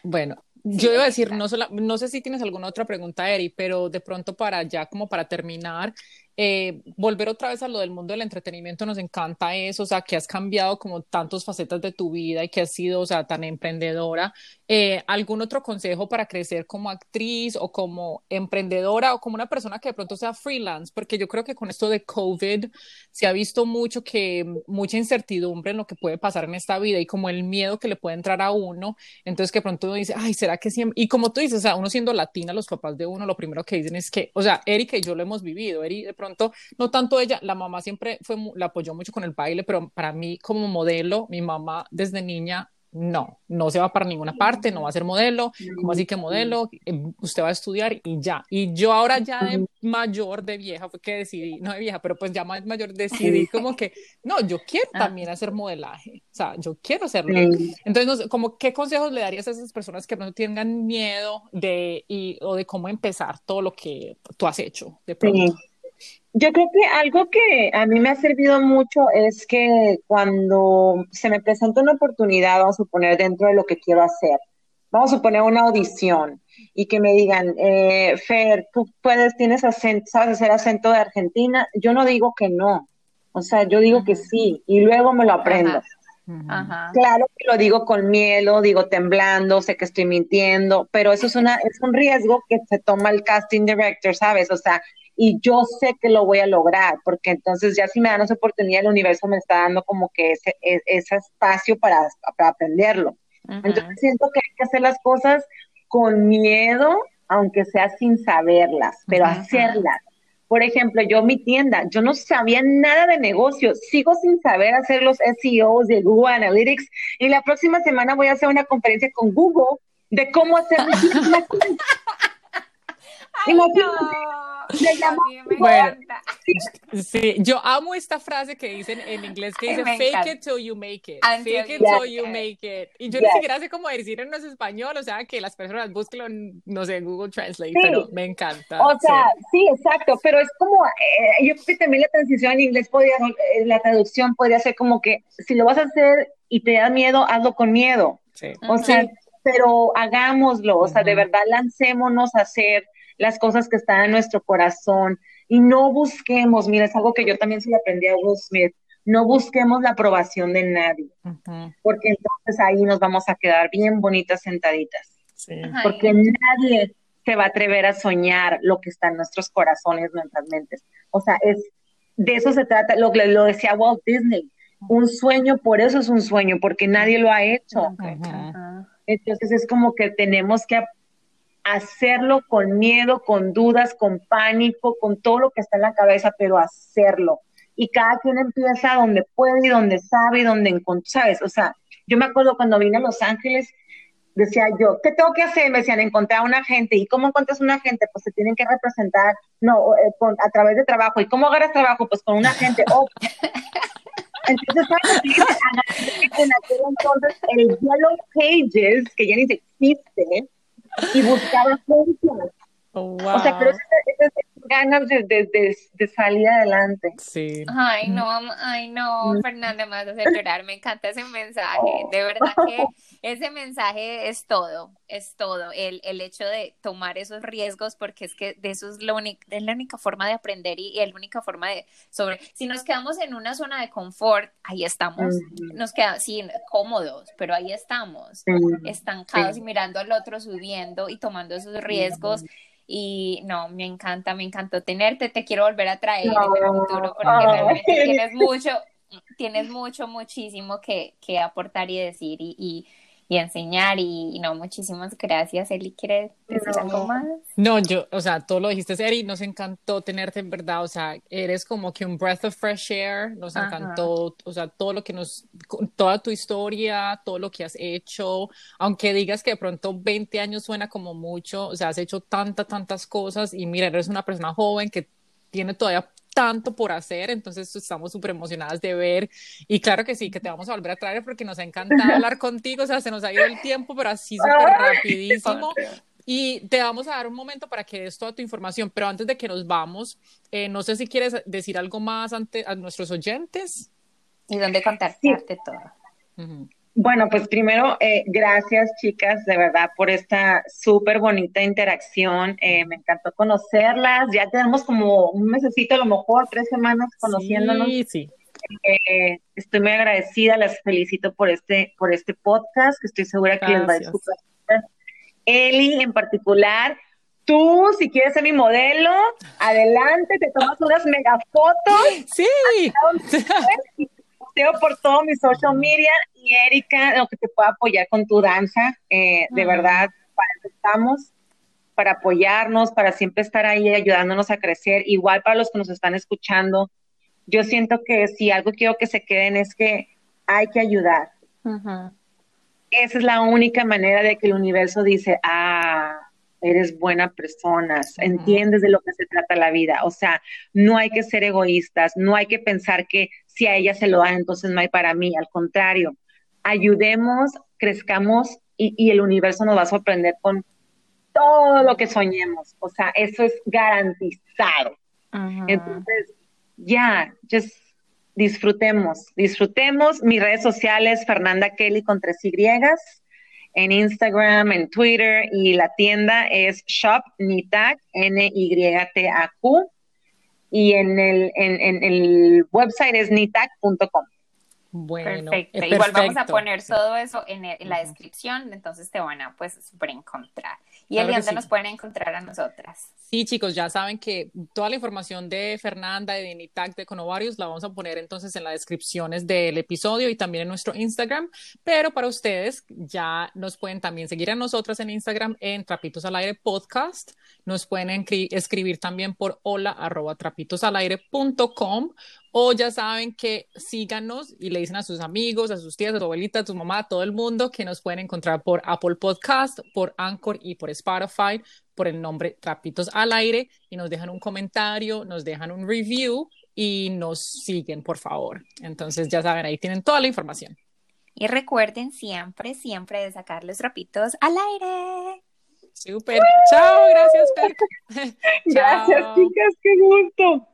Bueno, yo iba a decir, no, no sé si tienes alguna otra pregunta, Eri, pero de pronto para ya, como para terminar, eh, volver otra vez a lo del mundo del entretenimiento, nos encanta eso, o sea, que has cambiado como tantas facetas de tu vida y que has sido, o sea, tan emprendedora. Eh, ¿Algún otro consejo para crecer como actriz o como emprendedora o como una persona que de pronto sea freelance? Porque yo creo que con esto de COVID se ha visto mucho que mucha incertidumbre en lo que puede pasar en esta vida y como el miedo que le puede entrar a uno. Entonces que de pronto uno dice, ay, ¿será que siempre? Y como tú dices, o sea, uno siendo latina, los papás de uno, lo primero que dicen es que, o sea, Erika y yo lo hemos vivido, Eri de pronto, no tanto ella, la mamá siempre fue, la apoyó mucho con el baile, pero para mí como modelo, mi mamá desde niña no, no se va para ninguna parte, no va a ser modelo, como así que modelo? Em, usted va a estudiar y ya. Y yo ahora ya de mayor, de vieja, fue que decidí, no de vieja, pero pues ya más mayor decidí como que, no, yo quiero ah. también hacer modelaje, o sea, yo quiero hacerlo. Entonces, como, ¿qué consejos le darías a esas personas que no tengan miedo de, y, o de cómo empezar todo lo que tú has hecho de pronto? Yo creo que algo que a mí me ha servido mucho es que cuando se me presenta una oportunidad, vamos a suponer dentro de lo que quiero hacer, vamos a suponer una audición y que me digan, eh, Fer, tú puedes, tienes acento, sabes hacer acento de Argentina, yo no digo que no, o sea, yo digo que sí y luego me lo aprendo. Claro que lo digo con miedo, digo temblando, sé que estoy mintiendo, pero eso es, una, es un riesgo que se toma el casting director, ¿sabes? O sea, y yo sé que lo voy a lograr, porque entonces ya si me dan esa oportunidad, el universo me está dando como que ese, e, ese espacio para, para aprenderlo. Entonces siento que hay que hacer las cosas con miedo, aunque sea sin saberlas, pero hacerlas. Por ejemplo, yo mi tienda, yo no sabía nada de negocios, sigo sin saber hacer los SEOs de Google Analytics y la próxima semana voy a hacer una conferencia con Google de cómo hacer bueno, sí, yo amo esta frase que dicen en inglés que dice fake it till you make it. fake it till you make it. Y yo ni siquiera sé cómo decir en nuestro español, o sea, que las personas busquen, no sé, Google Translate, pero me encanta. O sea, sí. exacto, pero es como, eh, yo creo que también la transición en inglés podría, eh, la traducción podría ser como que si lo vas a hacer y te da miedo, hazlo con miedo. Sí. O sea, pero hagámoslo, o sea, de verdad lancémonos a hacer las cosas que están en nuestro corazón. Y no busquemos, mira, es algo que yo también se lo aprendí a Will Smith, no busquemos la aprobación de nadie, porque entonces ahí nos vamos a quedar bien bonitas sentaditas, porque nadie se va a atrever a soñar lo que está en nuestros corazones, nuestras mentes. O sea, es de eso se trata, lo, lo decía Walt Disney, un sueño, por eso es un sueño, porque nadie lo ha hecho. Entonces es como que tenemos que hacerlo con miedo, con dudas, con pánico, con todo lo que está en la cabeza, pero hacerlo. Y cada quien empieza donde puede y donde sabe y donde encuentra, ¿sabes? O sea, yo me acuerdo cuando vine a Los Ángeles, decía yo, ¿qué tengo que hacer? Me decían, encontrar a una gente. ¿Y cómo encuentras una gente? Pues se tienen que representar, no, eh, a través de trabajo. ¿Y cómo agarras trabajo? Pues con una gente. Oh. Entonces, en aquel entonces, el Yellow Pages, que ya ni existe, y buscaba juntos. Oh, wow. O sea, creo que esas ganas de, de, de, salir adelante. Sí. Ay, no, ay, no. Fernanda, me vas a hacer llorar. Me encanta ese mensaje. De verdad que ese mensaje es todo, es todo. El, el hecho de tomar esos riesgos, porque es que de eso es, lo es la única forma de aprender y, es la única forma de sobre. Si nos quedamos en una zona de confort, ahí estamos. Nos quedamos, sí, cómodos, pero ahí estamos, estancados y mirando al otro subiendo y tomando esos riesgos. Y no, me encanta, me encantó tenerte, te quiero volver a traer en el futuro porque realmente tienes mucho, tienes mucho, muchísimo que, que aportar y decir y y enseñar y, no, muchísimas gracias. Eli, ¿quiere decir algo más? No, yo, o sea, todo lo dijiste, Eri, nos encantó tenerte en verdad, o sea, eres como que un breath of fresh air, nos encantó, o sea, todo lo que nos, toda tu historia, todo lo que has hecho, aunque digas que de pronto 20 años suena como mucho, o sea, has hecho tantas, tantas cosas y mira, eres una persona joven que tiene todavía tanto por hacer, entonces estamos súper emocionadas de ver y claro que sí, que te vamos a volver a traer porque nos ha encantado hablar contigo, o sea, se nos ha ido el tiempo, pero así súper rapidísimo. Y te vamos a dar un momento para que des toda tu información, pero antes de que nos vamos, eh, no sé si quieres decir algo más ante, a nuestros oyentes. ¿Y dónde contactarte todo? Bueno, pues primero, eh, gracias chicas, de verdad, por esta súper bonita interacción. Eh, me encantó conocerlas. Ya tenemos como un mesecito, a lo mejor tres semanas conociéndonos. Sí, sí. Eh, estoy muy agradecida, las felicito por este, por este podcast, que estoy segura que les va a disculpar. Eli, en particular, tú, si quieres ser mi modelo, adelante, te tomas unas megafotos. Sí. por todo mi social media y Erika, lo que te pueda apoyar con tu danza, eh, de verdad, para eso estamos, para apoyarnos, para siempre estar ahí ayudándonos a crecer. Igual para los que nos están escuchando, yo siento que si algo quiero que se queden es que hay que ayudar. Esa es la única manera de que el universo dice, ah, eres buena persona, entiendes de lo que se trata la vida. O sea, no hay que ser egoístas, no hay que pensar que si a ella se lo dan, entonces no hay para mí. Al contrario, ayudemos, crezcamos y, el universo nos va a sorprender con todo lo que soñemos. O sea, eso es garantizado. Entonces, ya, just disfrutemos, disfrutemos. Mis redes sociales, Fernanda Kelly con tres Y en Instagram, en Twitter y la tienda es Shop Nitak, N-Y-T-A-Q y en el, en, el website es nitak.com. Bueno, perfecto. Igual vamos a poner todo eso en, la descripción, entonces te van a pues super encontrar. ¿Y el dónde nos pueden encontrar a nosotras? Sí, chicos, ya saben que toda la información de Fernanda, de Nitac, de Conovarios, la vamos a poner entonces en las descripciones del episodio y también en nuestro Instagram. Pero para ustedes, ya nos pueden también seguir a nosotras en Instagram en Trapitos al Aire Podcast. Nos pueden escribir también por hola arroba trapitosalaire.com o ya saben que síganos y le dicen a sus amigos, a sus tías, a tu abuelita, a tu mamá, a todo el mundo que nos pueden encontrar por Apple Podcast, por Anchor y por Spotify por el nombre Trapitos al Aire y nos dejan un comentario, nos dejan un review y nos siguen, por favor. Entonces, ya saben, ahí tienen toda la información. Y recuerden siempre, siempre de sacar los trapitos al aire. Súper. Chao, gracias, gracias, chicas, qué gusto.